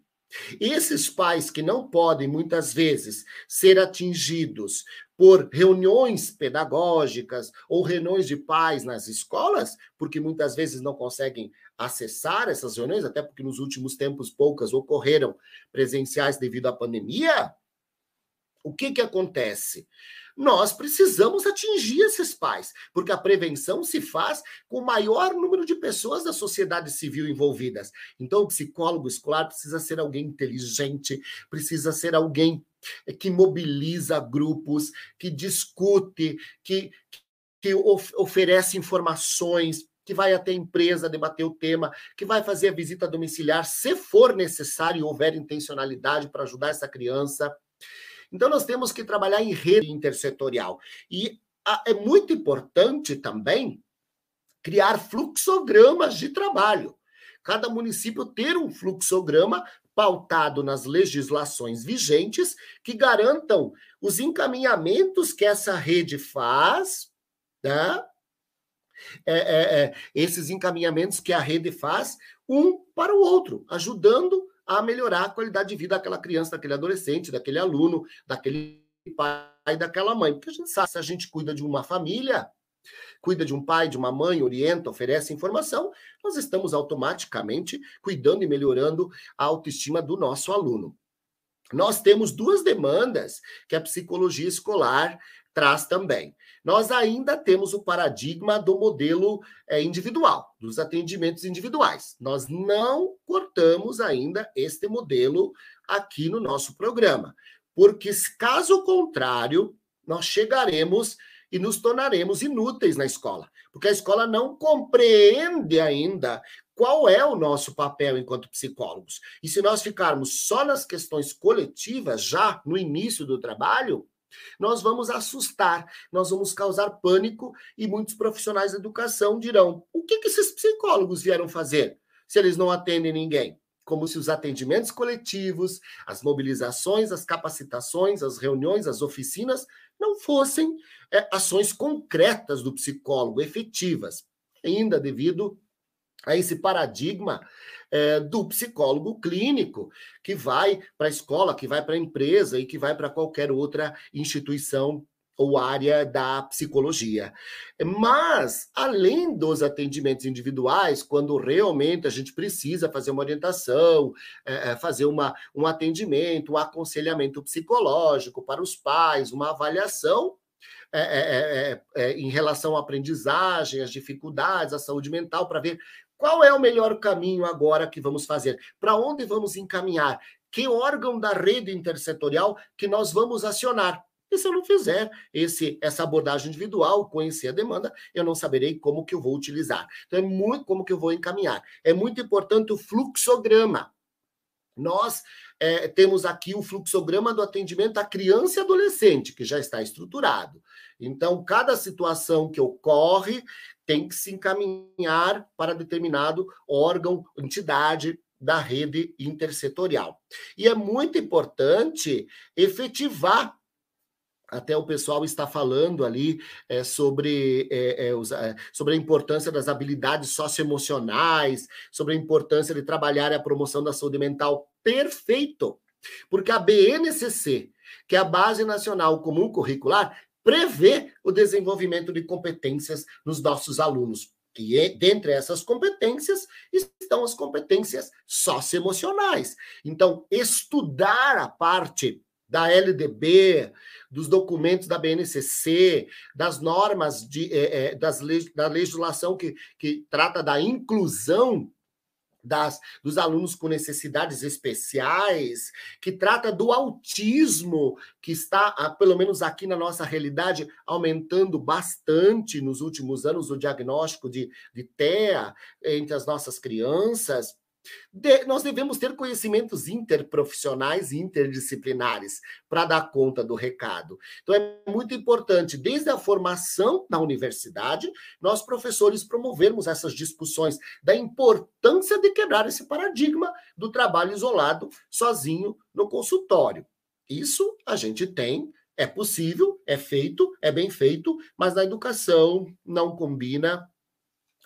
[SPEAKER 4] Esses pais que não podem, muitas vezes, ser atingidos por reuniões pedagógicas ou reuniões de pais nas escolas, porque muitas vezes não conseguem acessar essas reuniões, até porque nos últimos tempos poucas ocorreram presenciais devido à pandemia, o que, que acontece? Nós precisamos atingir esses pais, porque a prevenção se faz com o maior número de pessoas da sociedade civil envolvidas. Então, o psicólogo escolar precisa ser alguém inteligente, precisa ser alguém que mobiliza grupos, que discute, que, que oferece informações, que vai até a empresa debater o tema, que vai fazer a visita domiciliar, se for necessário e houver intencionalidade para ajudar essa criança. Então, nós temos que trabalhar em rede intersetorial. E é muito importante também criar fluxogramas de trabalho. Cada município ter um fluxograma pautado nas legislações vigentes que garantam os encaminhamentos que essa rede faz, né? É, é, é, esses encaminhamentos que a rede faz um para o outro, ajudando a melhorar a qualidade de vida daquela criança, daquele adolescente, daquele aluno, daquele pai, daquela mãe. Porque a gente sabe, se a gente cuida de uma família, cuida de um pai, de uma mãe, orienta, oferece informação, nós estamos automaticamente cuidando e melhorando a autoestima do nosso aluno. Nós temos duas demandas que a psicologia escolar traz também. Nós ainda temos o paradigma do modelo é, individual, dos atendimentos individuais. Nós não cortamos ainda este modelo aqui no nosso programa, porque caso contrário, nós chegaremos e nos tornaremos inúteis na escola, porque a escola não compreende ainda qual é o nosso papel enquanto psicólogos. E se nós ficarmos só nas questões coletivas, já no início do trabalho, nós vamos assustar, nós vamos causar pânico e muitos profissionais da educação dirão: o que, que esses psicólogos vieram fazer se eles não atendem ninguém? Como se os atendimentos coletivos, as mobilizações, as capacitações, as reuniões, as oficinas não fossem é, ações concretas do psicólogo, efetivas, ainda devido a esse paradigma é, do psicólogo clínico, que vai para a escola, que vai para a empresa e que vai para qualquer outra instituição ou área da psicologia. Mas, além dos atendimentos individuais, quando realmente a gente precisa fazer uma orientação, é, fazer uma, um atendimento, um aconselhamento psicológico para os pais, uma avaliação, é, é, é, em relação à aprendizagem, às dificuldades, à saúde mental, para ver qual é o melhor caminho agora que vamos fazer? Para onde vamos encaminhar? Que órgão da rede intersetorial que nós vamos acionar? E se eu não fizer esse, essa abordagem individual, conhecer a demanda, eu não saberei como que eu vou utilizar. Então, é muito como que eu vou encaminhar. É muito importante o fluxograma. Nós é, temos aqui o fluxograma do atendimento à criança e adolescente, que já está estruturado. Então, cada situação que ocorre tem que se encaminhar para determinado órgão, entidade da rede intersetorial. E é muito importante efetivar até o pessoal está falando ali é, sobre, é, é, os, sobre a importância das habilidades socioemocionais, sobre a importância de trabalhar a promoção da saúde mental. Perfeito! Porque a BNCC, que é a Base Nacional Comum Curricular, prevê o desenvolvimento de competências nos nossos alunos. E é, dentre essas competências estão as competências socioemocionais. Então, estudar a parte da LDB, dos documentos da BNCC, das normas de, é, é, das, da legislação que, que trata da inclusão das, dos alunos com necessidades especiais, que trata do autismo, que está, ah, pelo menos aqui na nossa realidade, aumentando bastante nos últimos anos o diagnóstico de, de TEA entre as nossas crianças. De, nós devemos ter conhecimentos interprofissionais e interdisciplinares para dar conta do recado. Então, é muito importante, desde a formação na universidade, nós, professores, promovermos essas discussões da importância de quebrar esse paradigma do trabalho isolado, sozinho, no consultório. Isso a gente tem é possível, é feito, é bem feito, mas na educação não combina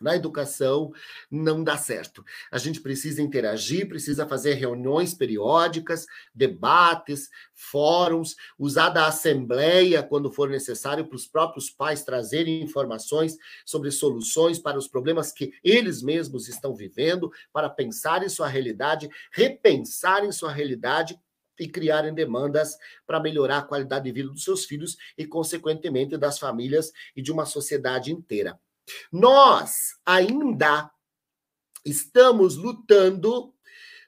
[SPEAKER 4] na educação não dá certo. A gente precisa interagir, precisa fazer reuniões periódicas, debates, fóruns, usar da assembleia quando for necessário para os próprios pais trazerem informações sobre soluções para os problemas que eles mesmos estão vivendo, para pensar em sua realidade, repensar em sua realidade e criarem demandas para melhorar a qualidade de vida dos seus filhos e, consequentemente, das famílias e de uma sociedade inteira. Nós ainda estamos lutando,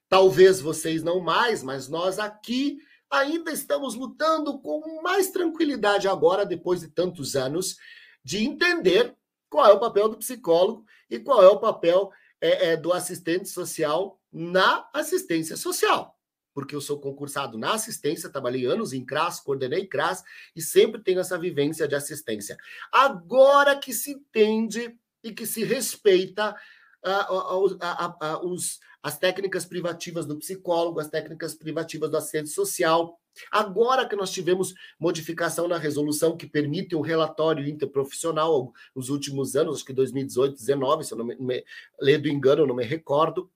[SPEAKER 4] talvez vocês não mais, mas nós aqui ainda estamos lutando com mais tranquilidade agora, depois de tantos anos, de entender qual é o papel do psicólogo e qual é o papel é, é, do assistente social na assistência social porque eu sou concursado na assistência, trabalhei anos em CRAS, coordenei CRAS e sempre tenho essa vivência de assistência. Agora que se entende e que se respeita uh, os, as técnicas privativas do psicólogo, as técnicas privativas do assistente social. Agora que nós tivemos modificação na resolução que permite um relatório interprofissional nos últimos anos, acho que 2018, 2019, se eu não me, me do engano, eu não me recordo,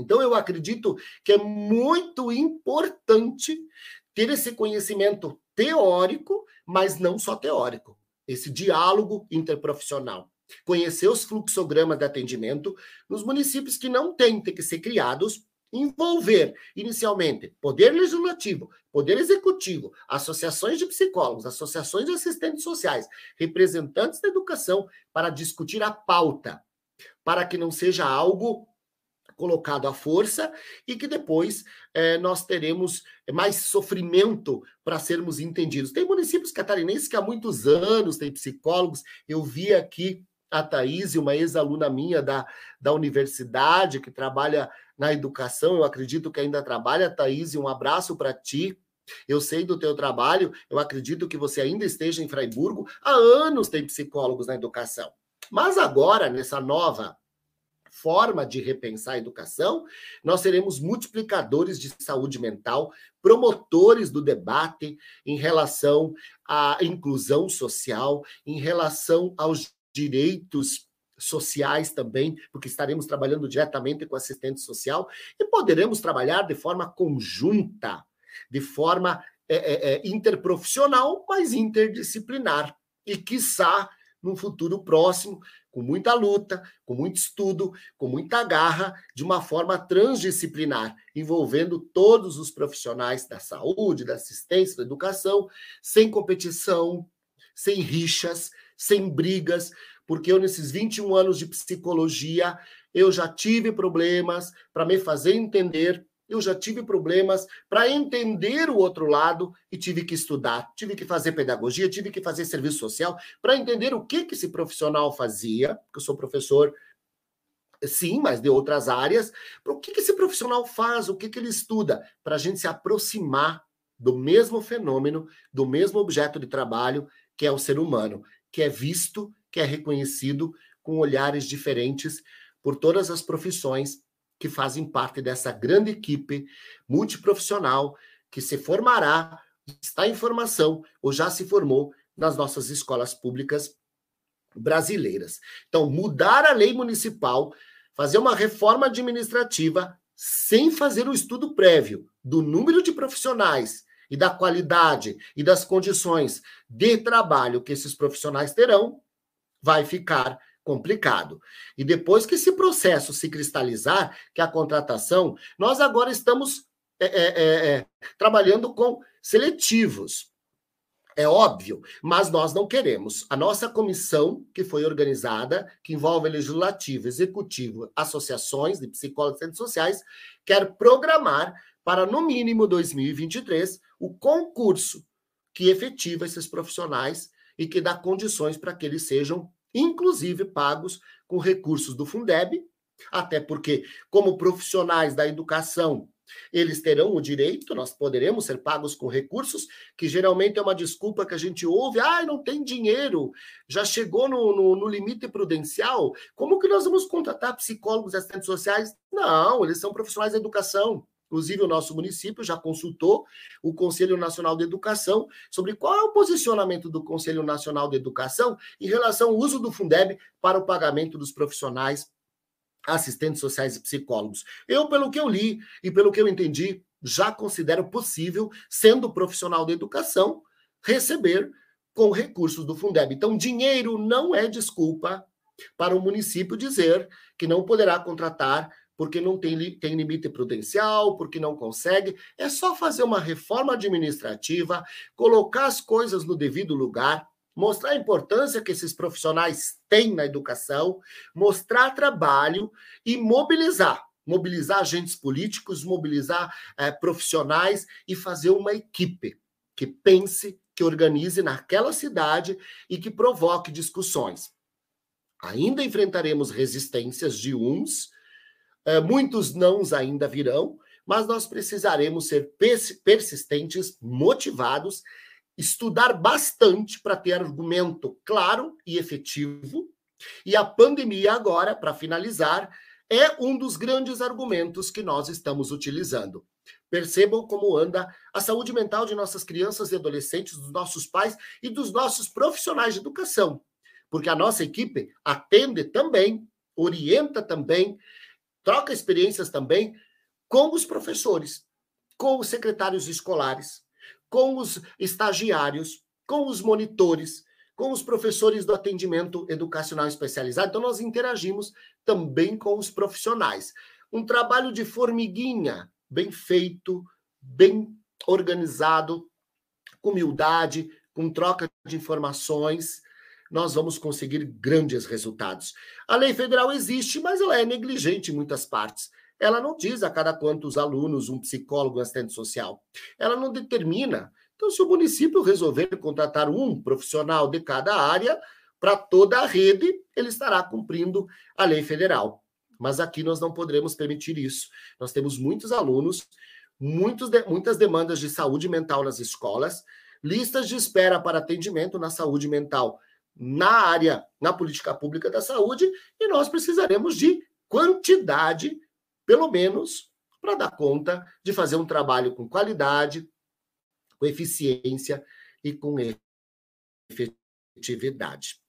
[SPEAKER 4] então, eu acredito que é muito importante ter esse conhecimento teórico, mas não só teórico, esse diálogo interprofissional. Conhecer os fluxogramas de atendimento nos municípios que não têm, ter que ser criados, envolver inicialmente poder legislativo, poder executivo, associações de psicólogos, associações de assistentes sociais, representantes da educação para discutir a pauta, para que não seja algo colocado à força e que depois é, nós teremos mais sofrimento para sermos entendidos. Tem municípios catarinenses que há muitos anos têm psicólogos. Eu vi aqui a Thaís, uma ex-aluna minha da, da universidade, que trabalha na educação, eu acredito que ainda trabalha, Thaís, um abraço para ti. Eu sei do teu trabalho, eu acredito que você ainda esteja em Freiburgo. Há anos tem psicólogos na educação. Mas agora, nessa nova forma de repensar a educação, nós seremos multiplicadores de saúde mental, promotores do debate em relação à inclusão social, em relação aos direitos sociais também, porque estaremos trabalhando diretamente com assistente social e poderemos trabalhar de forma conjunta, de forma é, é, interprofissional, mas interdisciplinar. E, quiçá, num futuro próximo, com muita luta, com muito estudo, com muita garra, de uma forma transdisciplinar, envolvendo todos os profissionais da saúde, da assistência, da educação, sem competição, sem rixas, sem brigas, porque eu, nesses 21 anos de psicologia, eu já tive problemas para me fazer entender eu já tive problemas para entender o outro lado e tive que estudar, tive que fazer pedagogia, tive que fazer serviço social para entender o que, que esse profissional fazia, porque eu sou professor, sim, mas de outras áreas, o que, que esse profissional faz, o que, que ele estuda, para a gente se aproximar do mesmo fenômeno, do mesmo objeto de trabalho, que é o ser humano, que é visto, que é reconhecido com olhares diferentes por todas as profissões que fazem parte dessa grande equipe multiprofissional que se formará, está em formação ou já se formou nas nossas escolas públicas brasileiras. Então, mudar a lei municipal, fazer uma reforma administrativa sem fazer o estudo prévio do número de profissionais e da qualidade e das condições de trabalho que esses profissionais terão, vai ficar complicado. E depois que esse processo se cristalizar, que é a contratação, nós agora estamos é, é, é, é, trabalhando com seletivos. É óbvio, mas nós não queremos. A nossa comissão, que foi organizada, que envolve legislativo, executivo, associações de psicólogos e sociais, quer programar para, no mínimo, 2023, o concurso que efetiva esses profissionais e que dá condições para que eles sejam, inclusive, pagos com recursos do Fundeb, até porque, como profissionais da educação, eles terão o direito, nós poderemos ser pagos com recursos, que geralmente é uma desculpa que a gente ouve, ah, não tem dinheiro, já chegou no, no, no limite prudencial, como que nós vamos contratar psicólogos e assistentes sociais? Não, eles são profissionais da educação. Inclusive, o nosso município já consultou o Conselho Nacional de Educação sobre qual é o posicionamento do Conselho Nacional de Educação em relação ao uso do Fundeb para o pagamento dos profissionais assistentes sociais e psicólogos. Eu, pelo que eu li e pelo que eu entendi, já considero possível, sendo profissional da educação, receber com recursos do Fundeb. Então, dinheiro não é desculpa para o município dizer que não poderá contratar porque não tem, tem limite prudencial, porque não consegue. É só fazer uma reforma administrativa, colocar as coisas no devido lugar, mostrar a importância que esses profissionais têm na educação, mostrar trabalho e mobilizar. Mobilizar agentes políticos, mobilizar é, profissionais e fazer uma equipe que pense, que organize naquela cidade e que provoque discussões. Ainda enfrentaremos resistências de uns, muitos nãos ainda virão, mas nós precisaremos ser persistentes, motivados, estudar bastante para ter argumento claro e efetivo. E a pandemia, agora, para finalizar, é um dos grandes argumentos que nós estamos utilizando. Percebam como anda a saúde mental de nossas crianças e adolescentes, dos nossos pais e dos nossos profissionais de educação. Porque a nossa equipe atende também, orienta também, troca experiências também com os professores, com os secretários escolares, com os estagiários, com os monitores, com os professores do atendimento educacional especializado. Então, nós interagimos também com os profissionais. Um trabalho de formiguinha, bem feito, bem organizado, com humildade, com troca de informações, nós vamos conseguir grandes resultados. A lei federal existe, mas ela é negligente em muitas partes. Ela não diz a cada quantos alunos um psicólogo, um assistente social. Ela não determina. Então, se o município resolver contratar um profissional de cada área para toda a rede, ele estará cumprindo a lei federal. Mas aqui nós não poderemos permitir isso. Nós temos muitos alunos, muitos de, muitas demandas de saúde mental nas escolas, listas de espera para atendimento na saúde mental na área, na política pública da saúde, e nós precisaremos de quantidade, pelo menos, para dar conta de fazer um trabalho com qualidade, com eficiência e com efetividade.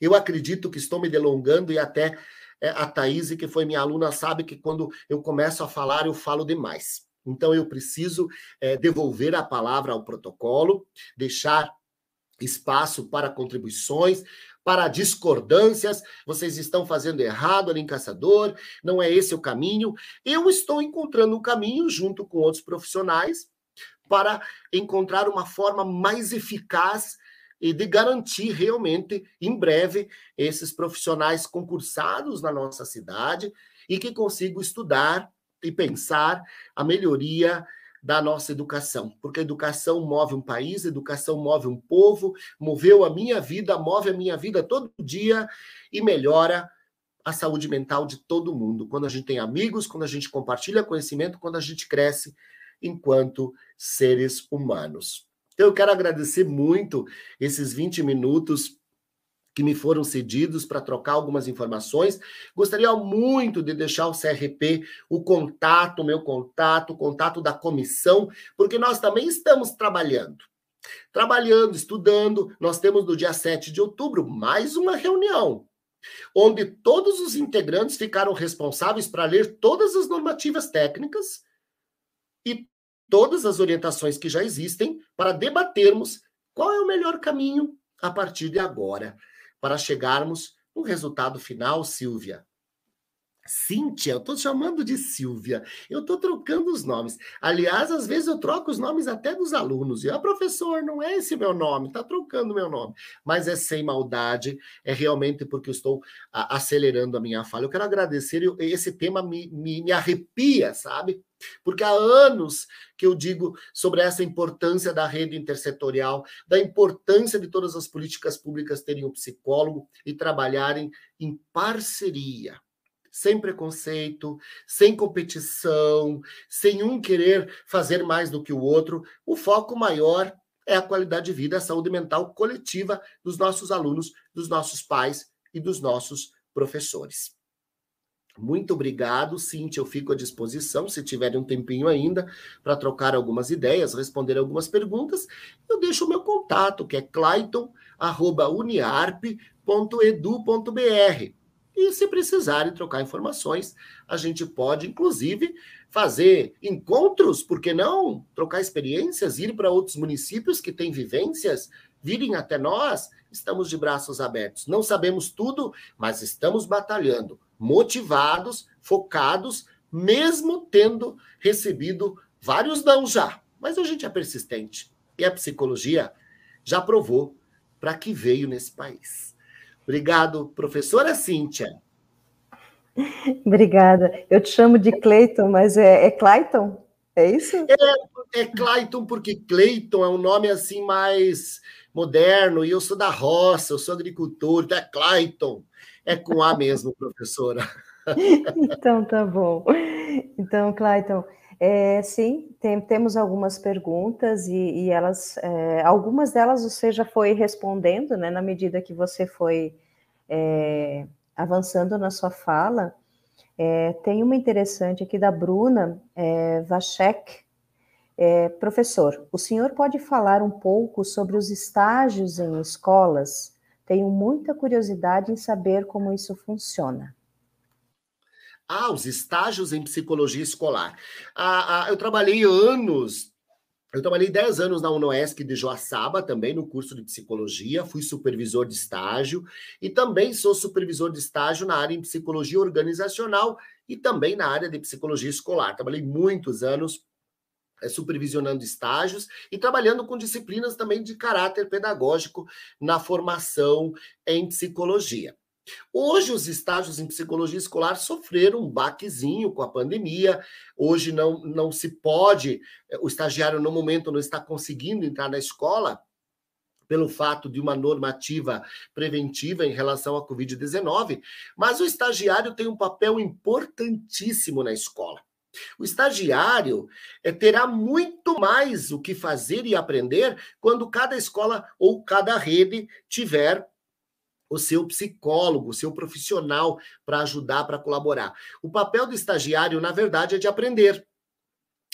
[SPEAKER 4] Eu acredito que estou me delongando e até é, a Thaís, que foi minha aluna, sabe que quando eu começo a falar, eu falo demais. Então, eu preciso é, devolver a palavra ao protocolo, deixar espaço para contribuições, para discordâncias. Vocês estão fazendo errado, Alim Caçador, não é esse o caminho. Eu estou encontrando um caminho junto com outros profissionais para encontrar uma forma mais eficaz e de garantir realmente, em breve, esses profissionais concursados na nossa cidade e que consigam estudar e pensar a melhoria da nossa educação, porque a educação move um país, a educação move um povo, moveu a minha vida, move a minha vida todo dia e melhora a saúde mental de todo mundo. Quando a gente tem amigos, quando a gente compartilha conhecimento, quando a gente cresce enquanto seres humanos. Então, eu quero agradecer muito esses 20 minutos que me foram cedidos para trocar algumas informações. Gostaria muito de deixar o CRP, o contato, meu contato, o contato da comissão, porque nós também estamos trabalhando. Trabalhando, estudando, nós temos no dia 7 de outubro mais uma reunião, onde todos os integrantes ficaram responsáveis para ler todas as normativas técnicas e todas as orientações que já existem para debatermos qual é o melhor caminho a partir de agora para chegarmos no resultado final, Silvia. Cíntia, eu estou chamando de Silvia, eu estou trocando os nomes. Aliás, às vezes eu troco os nomes até dos alunos. E, ah, professor, não é esse meu nome, está trocando meu nome. Mas é sem maldade, é realmente porque eu estou a, acelerando a minha fala. Eu quero agradecer, eu, esse tema me, me, me arrepia, sabe? Porque há anos que eu digo sobre essa importância da rede intersetorial, da importância de todas as políticas públicas terem um psicólogo e trabalharem em parceria sem preconceito, sem competição, sem um querer fazer mais do que o outro. O foco maior é a qualidade de vida, a saúde mental coletiva dos nossos alunos, dos nossos pais e dos nossos professores. Muito obrigado, Cintia. Eu fico à disposição, se tiverem um tempinho ainda, para trocar algumas ideias, responder algumas perguntas. Eu deixo o meu contato, que é clayton.uniarp.edu.br. E se precisarem trocar informações, a gente pode, inclusive, fazer encontros, por que não? Trocar experiências, ir para outros municípios que têm vivências, virem até nós. Estamos de braços abertos. Não sabemos tudo, mas estamos batalhando, motivados, focados, mesmo tendo recebido vários não já. Mas a gente é persistente. E a psicologia já provou para que veio nesse país. Obrigado, professora Cíntia.
[SPEAKER 2] Obrigada. Eu te chamo de Cleiton, mas é, é Clayton? É isso?
[SPEAKER 4] É, é Clayton, porque Cleiton é um nome assim mais moderno, e eu sou da roça, eu sou agricultor, então é Clayton. É com A mesmo, professora.
[SPEAKER 2] então, tá bom. Então, Clayton, é, sim, tem, temos algumas perguntas e, e elas, é, algumas delas você já foi respondendo, né, na medida que você foi é, avançando na sua fala. É, tem uma interessante aqui da Bruna é, Vachek. É, professor, o senhor pode falar um pouco sobre os estágios em escolas? Tenho muita curiosidade em saber como isso funciona.
[SPEAKER 4] Ah, os estágios em psicologia escolar. Ah, ah, eu trabalhei anos, eu trabalhei 10 anos na UNOESC de Joaçaba, também no curso de psicologia, fui supervisor de estágio e também sou supervisor de estágio na área em psicologia organizacional e também na área de psicologia escolar. Trabalhei muitos anos é, supervisionando estágios e trabalhando com disciplinas também de caráter pedagógico na formação em psicologia. Hoje, os estágios em psicologia escolar sofreram um baquezinho com a pandemia. Hoje não, não se pode, eh, o estagiário no momento não está conseguindo entrar na escola pelo fato de uma normativa preventiva em relação à Covid-19, mas o estagiário tem um papel importantíssimo na escola. O estagiário é, terá muito mais o que fazer e aprender quando cada escola ou cada rede tiver o seu psicólogo, o seu profissional para ajudar, para colaborar. O papel do estagiário, na verdade, é de aprender.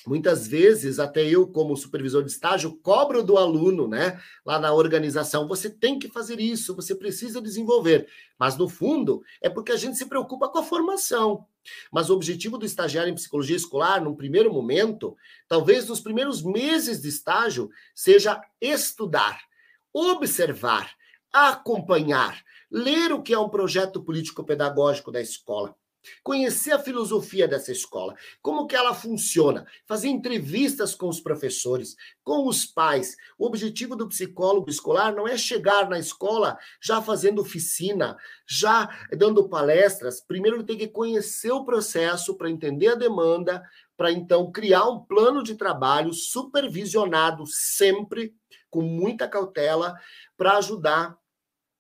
[SPEAKER 4] Muitas vezes, até eu, como supervisor de estágio, cobro do aluno, né, lá na organização, você tem que fazer isso, você precisa desenvolver. Mas, no fundo, é porque a gente se preocupa com a formação. Mas o objetivo do estagiário em psicologia escolar, num primeiro momento, talvez nos primeiros meses de estágio, seja estudar, observar, acompanhar, ler o que é um projeto político-pedagógico da escola, conhecer a filosofia dessa escola, como que ela funciona, fazer entrevistas com os professores, com os pais. O objetivo do psicólogo escolar não é chegar na escola já fazendo oficina, já dando palestras. Primeiro ele tem que conhecer o processo para entender a demanda, para então criar um plano de trabalho supervisionado sempre com muita cautela para ajudar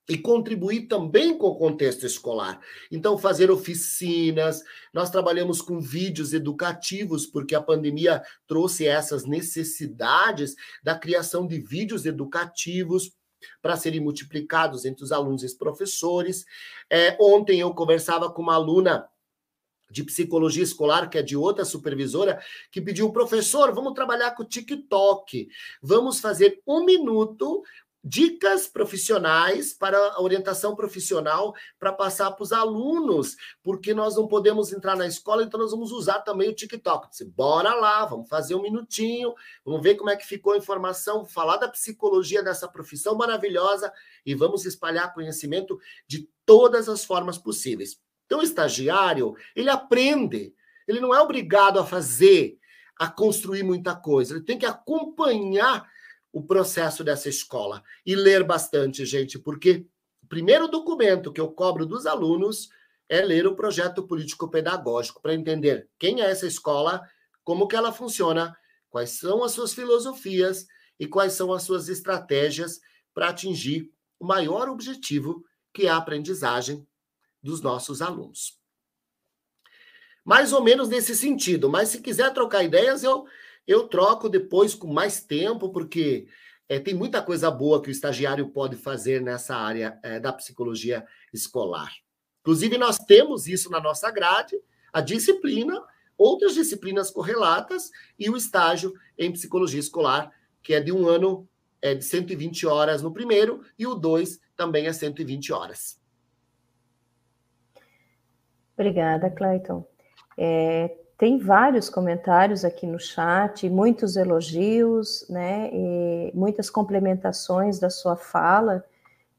[SPEAKER 4] e contribuir também com o contexto escolar. Então, fazer oficinas, nós trabalhamos com vídeos educativos, porque a pandemia trouxe essas necessidades da criação de vídeos educativos para serem multiplicados entre os alunos e os professores. É, ontem eu conversava com uma aluna de psicologia escolar, que é de outra supervisora, que pediu, professor, vamos trabalhar com o TikTok, vamos fazer um minuto dicas profissionais para orientação profissional para passar para os alunos, porque nós não podemos entrar na escola, então nós vamos usar também o TikTok. Disse, Bora lá, vamos fazer um minutinho, vamos ver como é que ficou a informação, falar da psicologia dessa profissão maravilhosa e vamos espalhar conhecimento de todas as formas possíveis. Então, o estagiário, ele aprende, ele não é obrigado a fazer, a construir muita coisa, ele tem que acompanhar o processo dessa escola e ler bastante, gente, porque o primeiro documento que eu cobro dos alunos é ler o projeto político-pedagógico para entender quem é essa escola, como que ela funciona, quais são as suas filosofias e quais são as suas estratégias para atingir o maior objetivo, que é a aprendizagem dos nossos alunos. Mais ou menos nesse sentido, mas se quiser trocar ideias, eu, eu troco depois com mais tempo, porque é, tem muita coisa boa que o estagiário pode fazer nessa área é, da psicologia escolar. Inclusive, nós temos isso na nossa grade, a disciplina, outras disciplinas correlatas e o estágio em psicologia escolar, que é de um ano é de 120 horas no primeiro e o dois também é 120 horas.
[SPEAKER 2] Obrigada, Clayton. É, tem vários comentários aqui no chat, muitos elogios, né, muitas complementações da sua fala,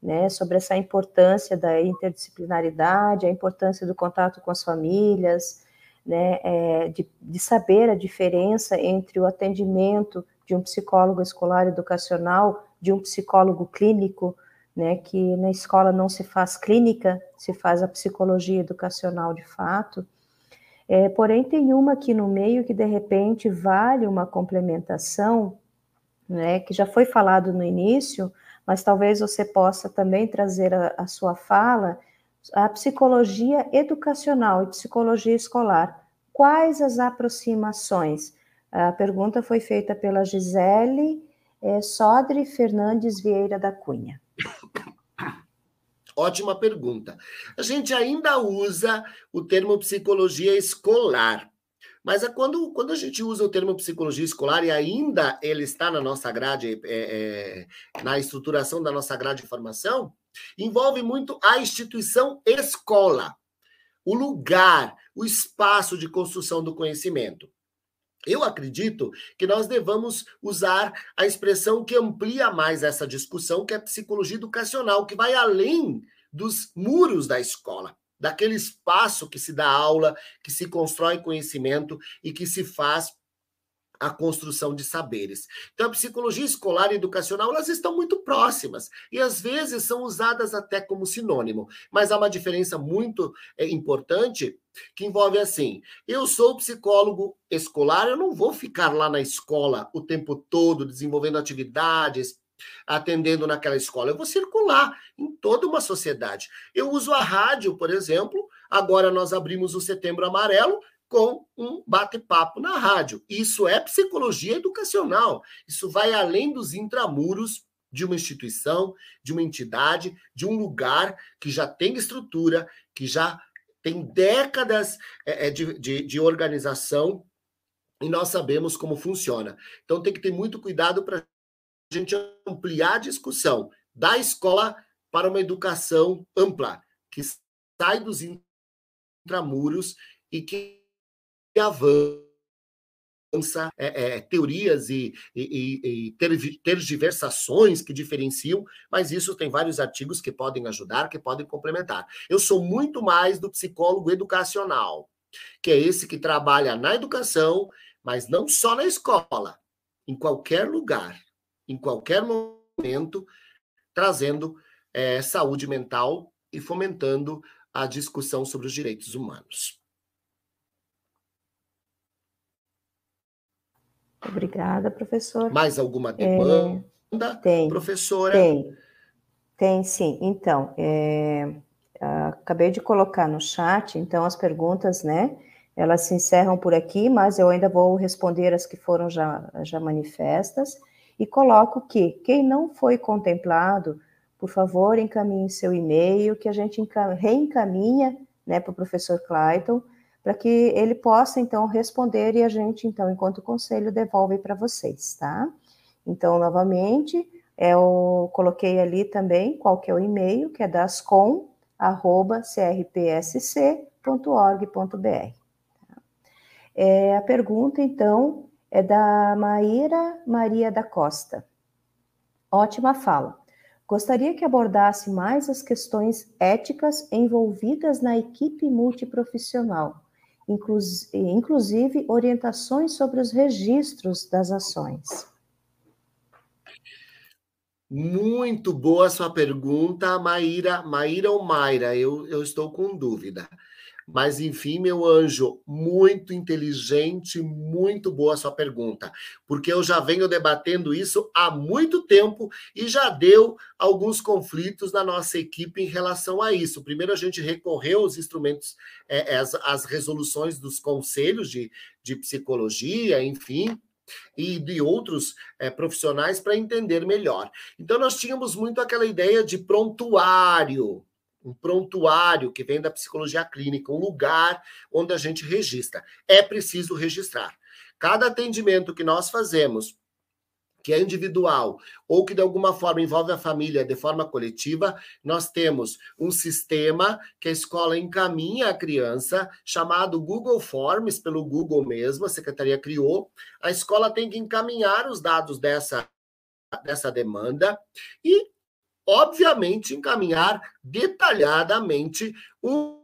[SPEAKER 2] né, sobre essa importância da interdisciplinaridade, a importância do contato com as famílias, né, é, de, de, saber a diferença entre o atendimento de um psicólogo escolar educacional, de um psicólogo clínico, né, que na escola não se faz clínica, se faz a psicologia educacional de fato. É, porém, tem uma aqui no meio que de repente vale uma complementação, né, que já foi falado no início, mas talvez você possa também trazer a, a sua fala, a psicologia educacional e psicologia escolar. Quais as aproximações? A pergunta foi feita pela Gisele é, Sodre Fernandes Vieira da Cunha.
[SPEAKER 4] Ótima pergunta. A gente ainda usa o termo psicologia escolar, mas é quando, quando a gente usa o termo psicologia escolar e ainda ele está na nossa grade, é, é, na estruturação da nossa grade de formação, envolve muito a instituição escola, o lugar, o espaço de construção do conhecimento. Eu acredito que nós devamos usar a expressão que amplia mais essa discussão, que é psicologia educacional, que vai além dos muros da escola daquele espaço que se dá aula, que se constrói conhecimento e que se faz a construção de saberes. Então, a psicologia escolar e educacional, elas estão muito próximas e às vezes são usadas até como sinônimo, mas há uma diferença muito é, importante que envolve assim: eu sou psicólogo escolar, eu não vou ficar lá na escola o tempo todo desenvolvendo atividades, atendendo naquela escola. Eu vou circular em toda uma sociedade. Eu uso a rádio, por exemplo. Agora nós abrimos o Setembro Amarelo com um bate-papo na rádio. Isso é psicologia educacional. Isso vai além dos intramuros de uma instituição, de uma entidade, de um lugar que já tem estrutura, que já tem décadas é, é, de, de, de organização e nós sabemos como funciona. Então tem que ter muito cuidado para a gente ampliar a discussão da escola para uma educação ampla, que sai dos intramuros e que avança é, é, teorias e, e, e, tergiversações que diferenciam, mas isso tem vários artigos que podem ajudar, que podem complementar. Eu sou muito mais do psicólogo educacional, que é esse que trabalha na educação, mas não só na escola, em qualquer lugar em qualquer momento, trazendo é, saúde mental e fomentando a discussão sobre os direitos humanos.
[SPEAKER 2] Obrigada, professor.
[SPEAKER 4] Mais alguma demanda,
[SPEAKER 2] é, tem,
[SPEAKER 4] professora?
[SPEAKER 2] Tem, tem sim. Então, é, acabei de colocar no chat, então as perguntas, né? Elas se encerram por aqui, mas eu ainda vou responder as que foram já, já manifestas e coloco que quem não foi contemplado, por favor, encaminhe seu e-mail, que a gente reencaminha né, para o professor Clayton, para que ele possa, então, responder e a gente, então, enquanto conselho, devolve para vocês, tá? Então, novamente, eu coloquei ali também qual que é o e-mail, que é dascom.crpsc.org.br. Tá? É, a pergunta, então, é da Maíra Maria da Costa. Ótima fala. Gostaria que abordasse mais as questões éticas envolvidas na equipe multiprofissional, inclusive orientações sobre os registros das ações.
[SPEAKER 4] Muito boa sua pergunta, Maíra. Maíra ou Mayra? Eu, eu estou com dúvida. Mas, enfim, meu anjo, muito inteligente, muito boa sua pergunta, porque eu já venho debatendo isso há muito tempo e já deu alguns conflitos na nossa equipe em relação a isso. Primeiro, a gente recorreu aos instrumentos, é, as, as resoluções dos conselhos de, de psicologia, enfim, e de outros é, profissionais para entender melhor. Então, nós tínhamos muito aquela ideia de prontuário, um prontuário que vem da psicologia clínica, um lugar onde a gente registra. É preciso registrar. Cada atendimento que nós fazemos, que é individual ou que de alguma forma envolve a família de forma coletiva, nós temos um sistema que a escola encaminha a criança, chamado Google Forms, pelo Google mesmo, a secretaria criou. A escola tem que encaminhar os dados dessa, dessa demanda e obviamente, encaminhar detalhadamente um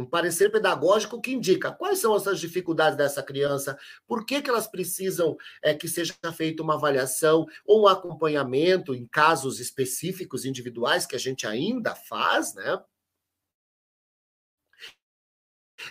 [SPEAKER 4] um parecer pedagógico que indica quais são essas dificuldades dessa criança, por que, que elas precisam é, que seja feita uma avaliação ou um acompanhamento em casos específicos, individuais, que a gente ainda faz, né?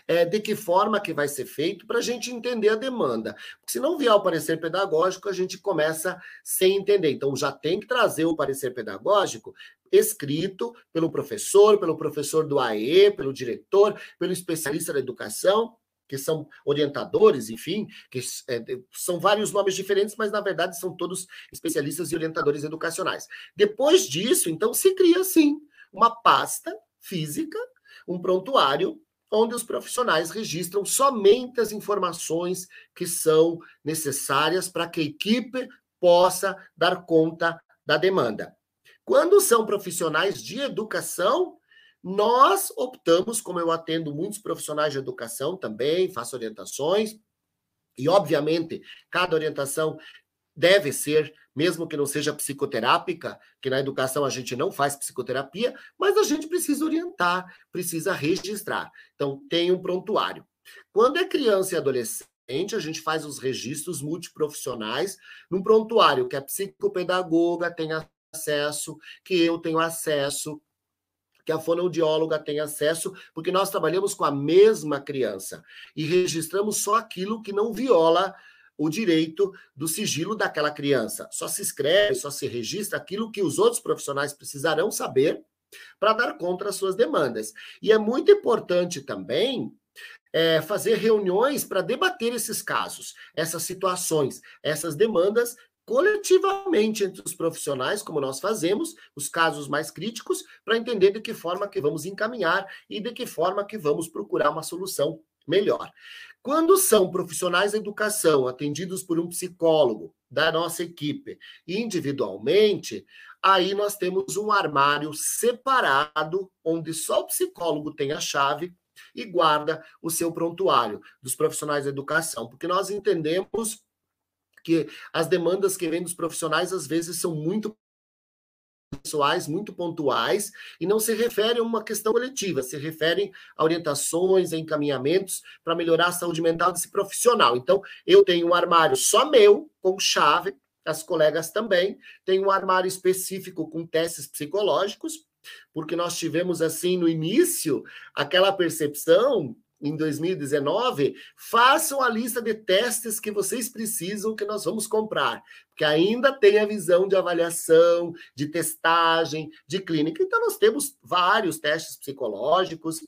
[SPEAKER 4] É, de que forma que vai ser feito para a gente entender a demanda. Porque se não vier o parecer pedagógico, a gente começa sem entender. Então, já tem que trazer o parecer pedagógico escrito pelo professor, pelo professor do AE, pelo diretor, pelo especialista da educação, que são orientadores, enfim, que é, são vários nomes diferentes, mas na verdade são todos especialistas e orientadores educacionais. Depois disso, então, se cria, sim, uma pasta física, um prontuário onde os profissionais registram somente as informações que são necessárias para que a equipe possa dar conta da demanda. Quando são profissionais de educação, nós optamos, como eu atendo muitos profissionais de educação também, faço orientações, e obviamente cada orientação deve ser, mesmo que não seja psicoterápica, que na educação a gente não faz psicoterapia, mas a gente precisa orientar, precisa registrar. Então, tem um prontuário. Quando é criança e adolescente, a gente faz os registros multiprofissionais num prontuário que a psicopedagoga tem acesso, que eu tenho acesso, que a fonoaudióloga tem acesso, porque nós trabalhamos com a mesma criança e registramos só aquilo que não viola o direito do sigilo daquela criança. Só se escreve, só se registra aquilo que os outros profissionais precisarão saber para dar conta às suas demandas. E é muito importante também é, fazer reuniões para debater esses casos, essas situações, essas demandas coletivamente entre os profissionais, como nós fazemos, os casos mais críticos, para entender de que forma que vamos encaminhar e de que forma que vamos procurar uma solução melhor. Quando são profissionais da educação atendidos por um psicólogo da nossa equipe individualmente, aí nós temos um armário separado, onde só o psicólogo tem a chave e guarda o seu prontuário dos profissionais da educação, porque nós entendemos que as demandas que vêm dos profissionais às vezes são muito pessoais muito pontuais e não se referem a uma questão coletiva, se referem a orientações, a encaminhamentos para melhorar a saúde mental desse profissional. Então, eu tenho um armário só meu, com chave, as colegas também, tem um armário específico com testes psicológicos, porque nós tivemos assim no início aquela percepção em 2019, façam a lista de testes que vocês precisam que nós vamos comprar, porque ainda tem a visão de avaliação, de testagem, de clínica. Então nós temos vários testes psicológicos.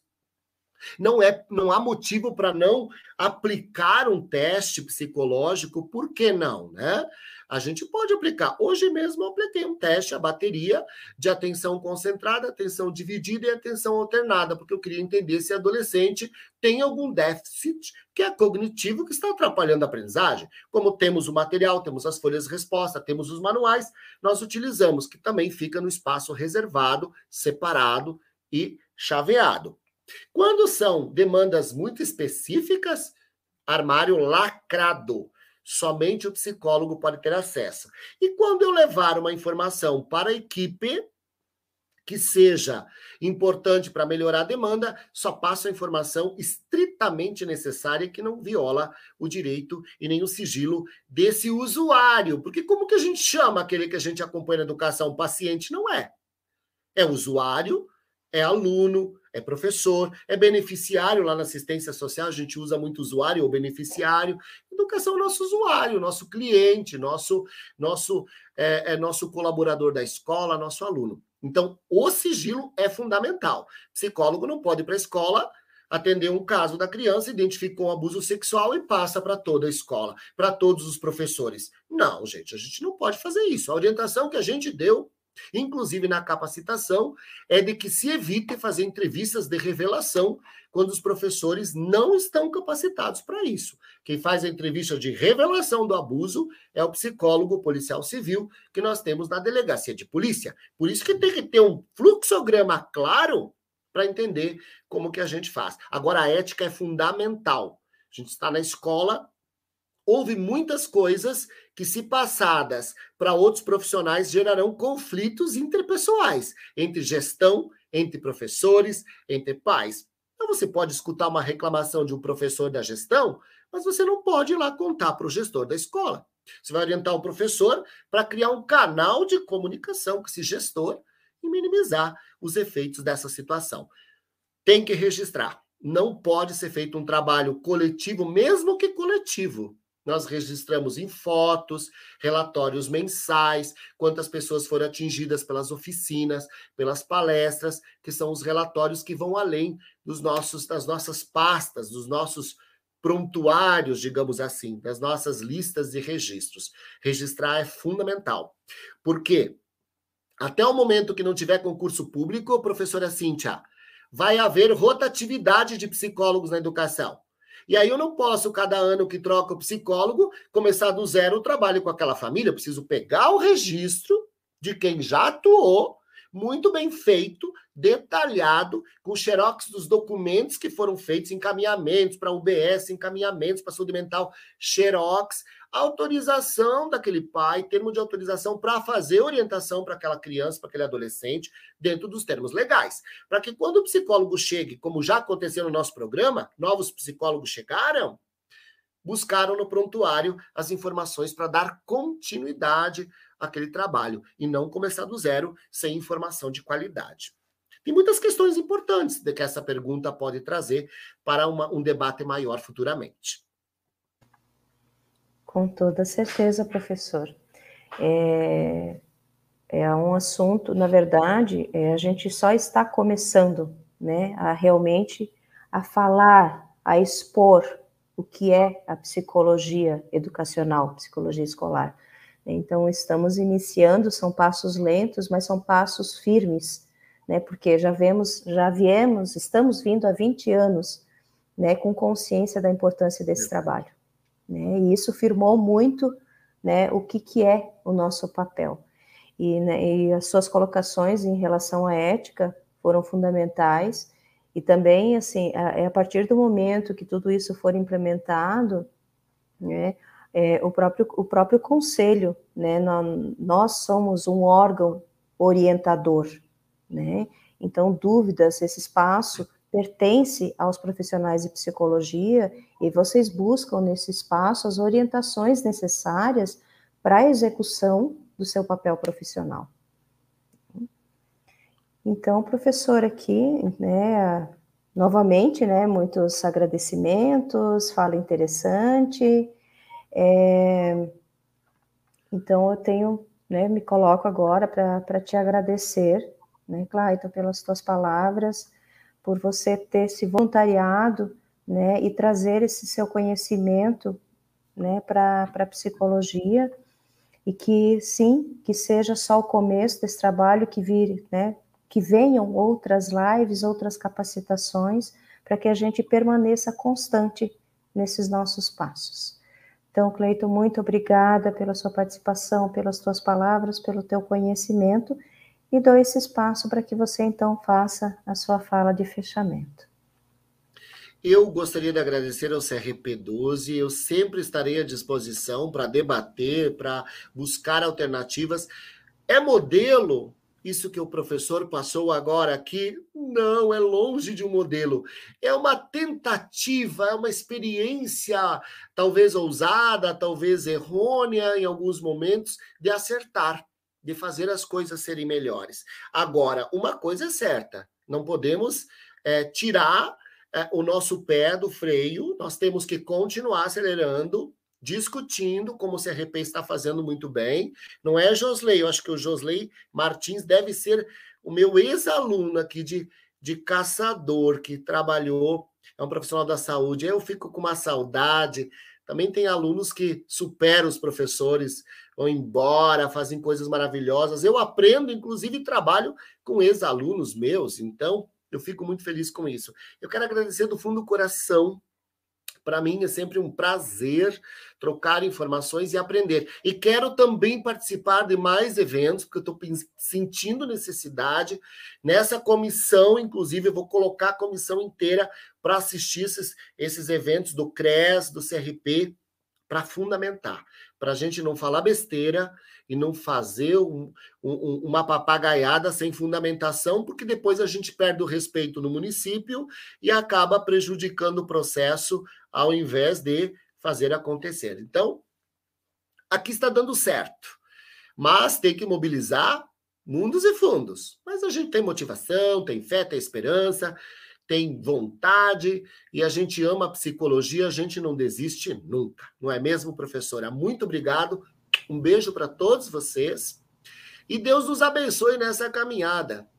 [SPEAKER 4] Não é, não há motivo para não aplicar um teste psicológico, por que não, né? A gente pode aplicar. Hoje mesmo eu apliquei um teste, a bateria de atenção concentrada, atenção dividida e atenção alternada, porque eu queria entender se adolescente tem algum déficit que é cognitivo que está atrapalhando a aprendizagem. Como temos o material, temos as folhas de resposta, temos os manuais, nós utilizamos, que também fica no espaço reservado, separado e chaveado. Quando são demandas muito específicas, armário lacrado somente o psicólogo pode ter acesso. E quando eu levar uma informação para a equipe, que seja importante para melhorar a demanda, só passo a informação estritamente necessária que não viola o direito e nem o sigilo desse usuário. Porque como que a gente chama aquele que a gente acompanha na educação? Paciente não é. É usuário, é aluno, é professor, é beneficiário lá na assistência social, a gente usa muito usuário ou beneficiário. Educação é nosso usuário, nosso cliente, nosso nosso é, é nosso colaborador da escola, nosso aluno. Então, o sigilo é fundamental. Psicólogo não pode ir para a escola atender um caso da criança, identificou um abuso sexual e passa para toda a escola, para todos os professores. Não, gente, a gente não pode fazer isso. A orientação que a gente deu, inclusive na capacitação, é de que se evite fazer entrevistas de revelação quando os professores não estão capacitados para isso. Quem faz a entrevista de revelação do abuso é o psicólogo policial civil que nós temos na delegacia de polícia. Por isso que tem que ter um fluxograma claro para entender como que a gente faz. Agora, a ética é fundamental. A gente está na escola, houve muitas coisas que, se passadas para outros profissionais, gerarão conflitos interpessoais entre gestão, entre professores, entre pais. Então, você pode escutar uma reclamação de um professor da gestão, mas você não pode ir lá contar para o gestor da escola. Você vai orientar o professor para criar um canal de comunicação com esse gestor e minimizar os efeitos dessa situação. Tem que registrar. Não pode ser feito um trabalho coletivo, mesmo que coletivo. Nós registramos em fotos, relatórios mensais, quantas pessoas foram atingidas pelas oficinas, pelas palestras, que são os relatórios que vão além dos nossos das nossas pastas, dos nossos prontuários, digamos assim, das nossas listas de registros. Registrar é fundamental. Por quê? Até o momento que não tiver concurso público, professora Cíntia, vai haver rotatividade de psicólogos na educação. E aí eu não posso, cada ano que troca o psicólogo, começar do zero o trabalho com aquela família. Eu preciso pegar o registro de quem já atuou, muito bem feito, detalhado, com xerox dos documentos que foram feitos, encaminhamentos para UBS, encaminhamentos para saúde mental, xerox, autorização daquele pai, termo de autorização para fazer orientação para aquela criança, para aquele adolescente, dentro dos termos legais. Para que quando o psicólogo chegue, como já aconteceu no nosso programa, novos psicólogos chegaram, buscaram no prontuário as informações para dar continuidade àquele trabalho e não começar do zero sem informação de qualidade. Tem muitas questões importantes que essa pergunta pode trazer para uma, um debate maior futuramente.
[SPEAKER 2] Com toda certeza, professor. É, é um assunto, na verdade, é, a gente só está começando, né, a realmente a falar, a expor o que é a psicologia educacional, psicologia escolar. Então, estamos iniciando, são passos lentos, mas são passos firmes, né, porque já vemos, já viemos, estamos vindo há 20 anos, né, com consciência da importância desse trabalho. Né? E isso firmou muito né, o que, que é o nosso papel. E, né, e as suas colocações em relação à ética foram fundamentais, e também, assim, é a partir do momento que tudo isso for implementado, né, é, o, próprio, o próprio conselho, né, nós, nós somos um órgão orientador, né, então dúvidas, esse espaço pertence aos profissionais de psicologia e vocês buscam nesse espaço as orientações necessárias para a execução do seu papel profissional. Então, professor, aqui, né, novamente, né, muitos agradecimentos, fala interessante. É, então, eu tenho, né, me coloco agora para te agradecer, né, Clayton, pelas tuas palavras, por você ter se voluntariado, né, e trazer esse seu conhecimento, né, para a psicologia, e que sim, que seja só o começo desse trabalho, que vire, né, que venham outras lives, outras capacitações, para que a gente permaneça constante nesses nossos passos. Então, Cleiton, muito obrigada pela sua participação, pelas tuas palavras, pelo teu conhecimento e dou esse espaço para que você então faça a sua fala de fechamento.
[SPEAKER 4] Eu gostaria de agradecer ao CRP12. Eu sempre estarei à disposição para debater, para buscar alternativas. É modelo isso que o professor passou agora aqui? Não, é longe de um modelo. É uma tentativa, é uma experiência, talvez ousada, talvez errônea em alguns momentos, de acertar, de fazer as coisas serem melhores. Agora, uma coisa é certa: não podemos é, tirar é, o nosso pé do freio, nós temos que continuar acelerando discutindo, como o CRP está fazendo muito bem. Não é Josley, eu acho que o Josley Martins deve ser o meu ex-aluno aqui de, de caçador, que trabalhou, é um profissional da saúde. Eu fico com uma saudade. Também tem alunos que superam os professores, vão embora, fazem coisas maravilhosas. Eu aprendo, inclusive, trabalho com ex-alunos meus, então eu fico muito feliz com isso. Eu quero agradecer do fundo do coração para mim é sempre um prazer trocar informações e aprender. E quero também participar de mais eventos, porque eu estou sentindo necessidade. Nessa comissão, inclusive, eu vou colocar a comissão inteira para assistir esses, esses eventos do CRES, do CRP, para fundamentar, para a gente não falar besteira e não fazer um, um, uma papagaiada sem fundamentação, porque depois a gente perde o respeito no município e acaba prejudicando o processo ao invés de fazer acontecer. Então, aqui está dando certo, mas tem que mobilizar mundos e fundos. Mas a gente tem motivação, tem fé, tem esperança, tem vontade e a gente ama a psicologia, a gente não desiste nunca, não é mesmo, professora? Muito obrigado, um beijo para todos vocês e Deus nos abençoe nessa caminhada,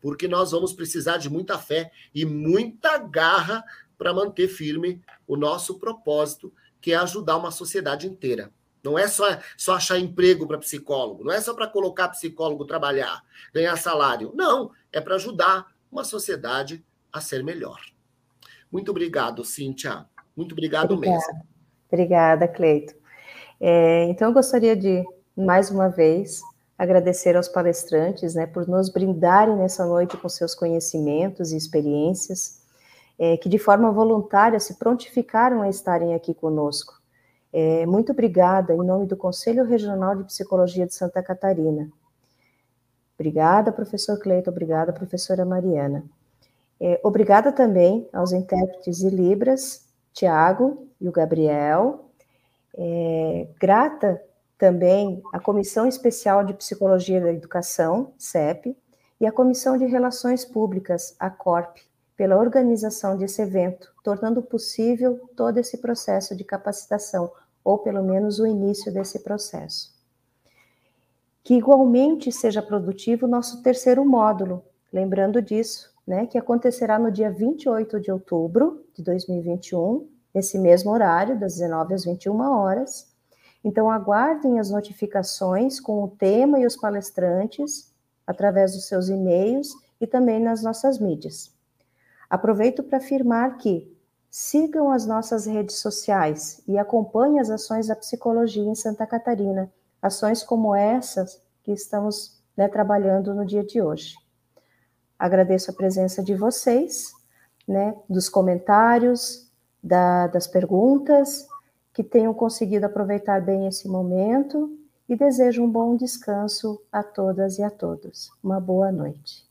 [SPEAKER 4] porque nós vamos precisar de muita fé e muita garra para manter firme o nosso propósito, que é ajudar uma sociedade inteira. Não é só, só achar emprego para psicólogo, não é só para colocar psicólogo trabalhar, ganhar salário. Não, é para ajudar uma sociedade a ser melhor. Muito obrigado, Cíntia. Muito obrigado
[SPEAKER 2] Obrigada.
[SPEAKER 4] mesmo.
[SPEAKER 2] Obrigada, Cleito. É, então, eu gostaria de, mais uma vez, agradecer aos palestrantes né, por nos brindarem nessa noite com seus conhecimentos e experiências é, que de forma voluntária se prontificaram a estarem aqui conosco. É, muito obrigada em nome do Conselho Regional de Psicologia de Santa Catarina. Obrigada, professor Cleito, obrigada, professora Mariana. É, obrigada também aos intérpretes de Libras, Tiago e o Gabriel. É, grata também à Comissão Especial de Psicologia da Educação, CEP, e à Comissão de Relações Públicas, a CORP, pela organização desse evento, tornando possível todo esse processo de capacitação, ou pelo menos o início desse processo. Que igualmente seja produtivo o nosso terceiro módulo, lembrando disso, né, que acontecerá no dia 28 de outubro de 2021, nesse mesmo horário, das 19 às 21 horas. Então, aguardem as notificações com o tema e os palestrantes através dos seus e-mails e também nas nossas mídias. Aproveito para afirmar que sigam as nossas redes sociais e acompanhem as ações da psicologia em Santa Catarina, ações como essas que estamos né, trabalhando no dia de hoje. Agradeço a presença de vocês, né, dos comentários, da, das perguntas, que tenham conseguido aproveitar bem esse momento e desejo um bom descanso a todas e a todos. Uma boa noite.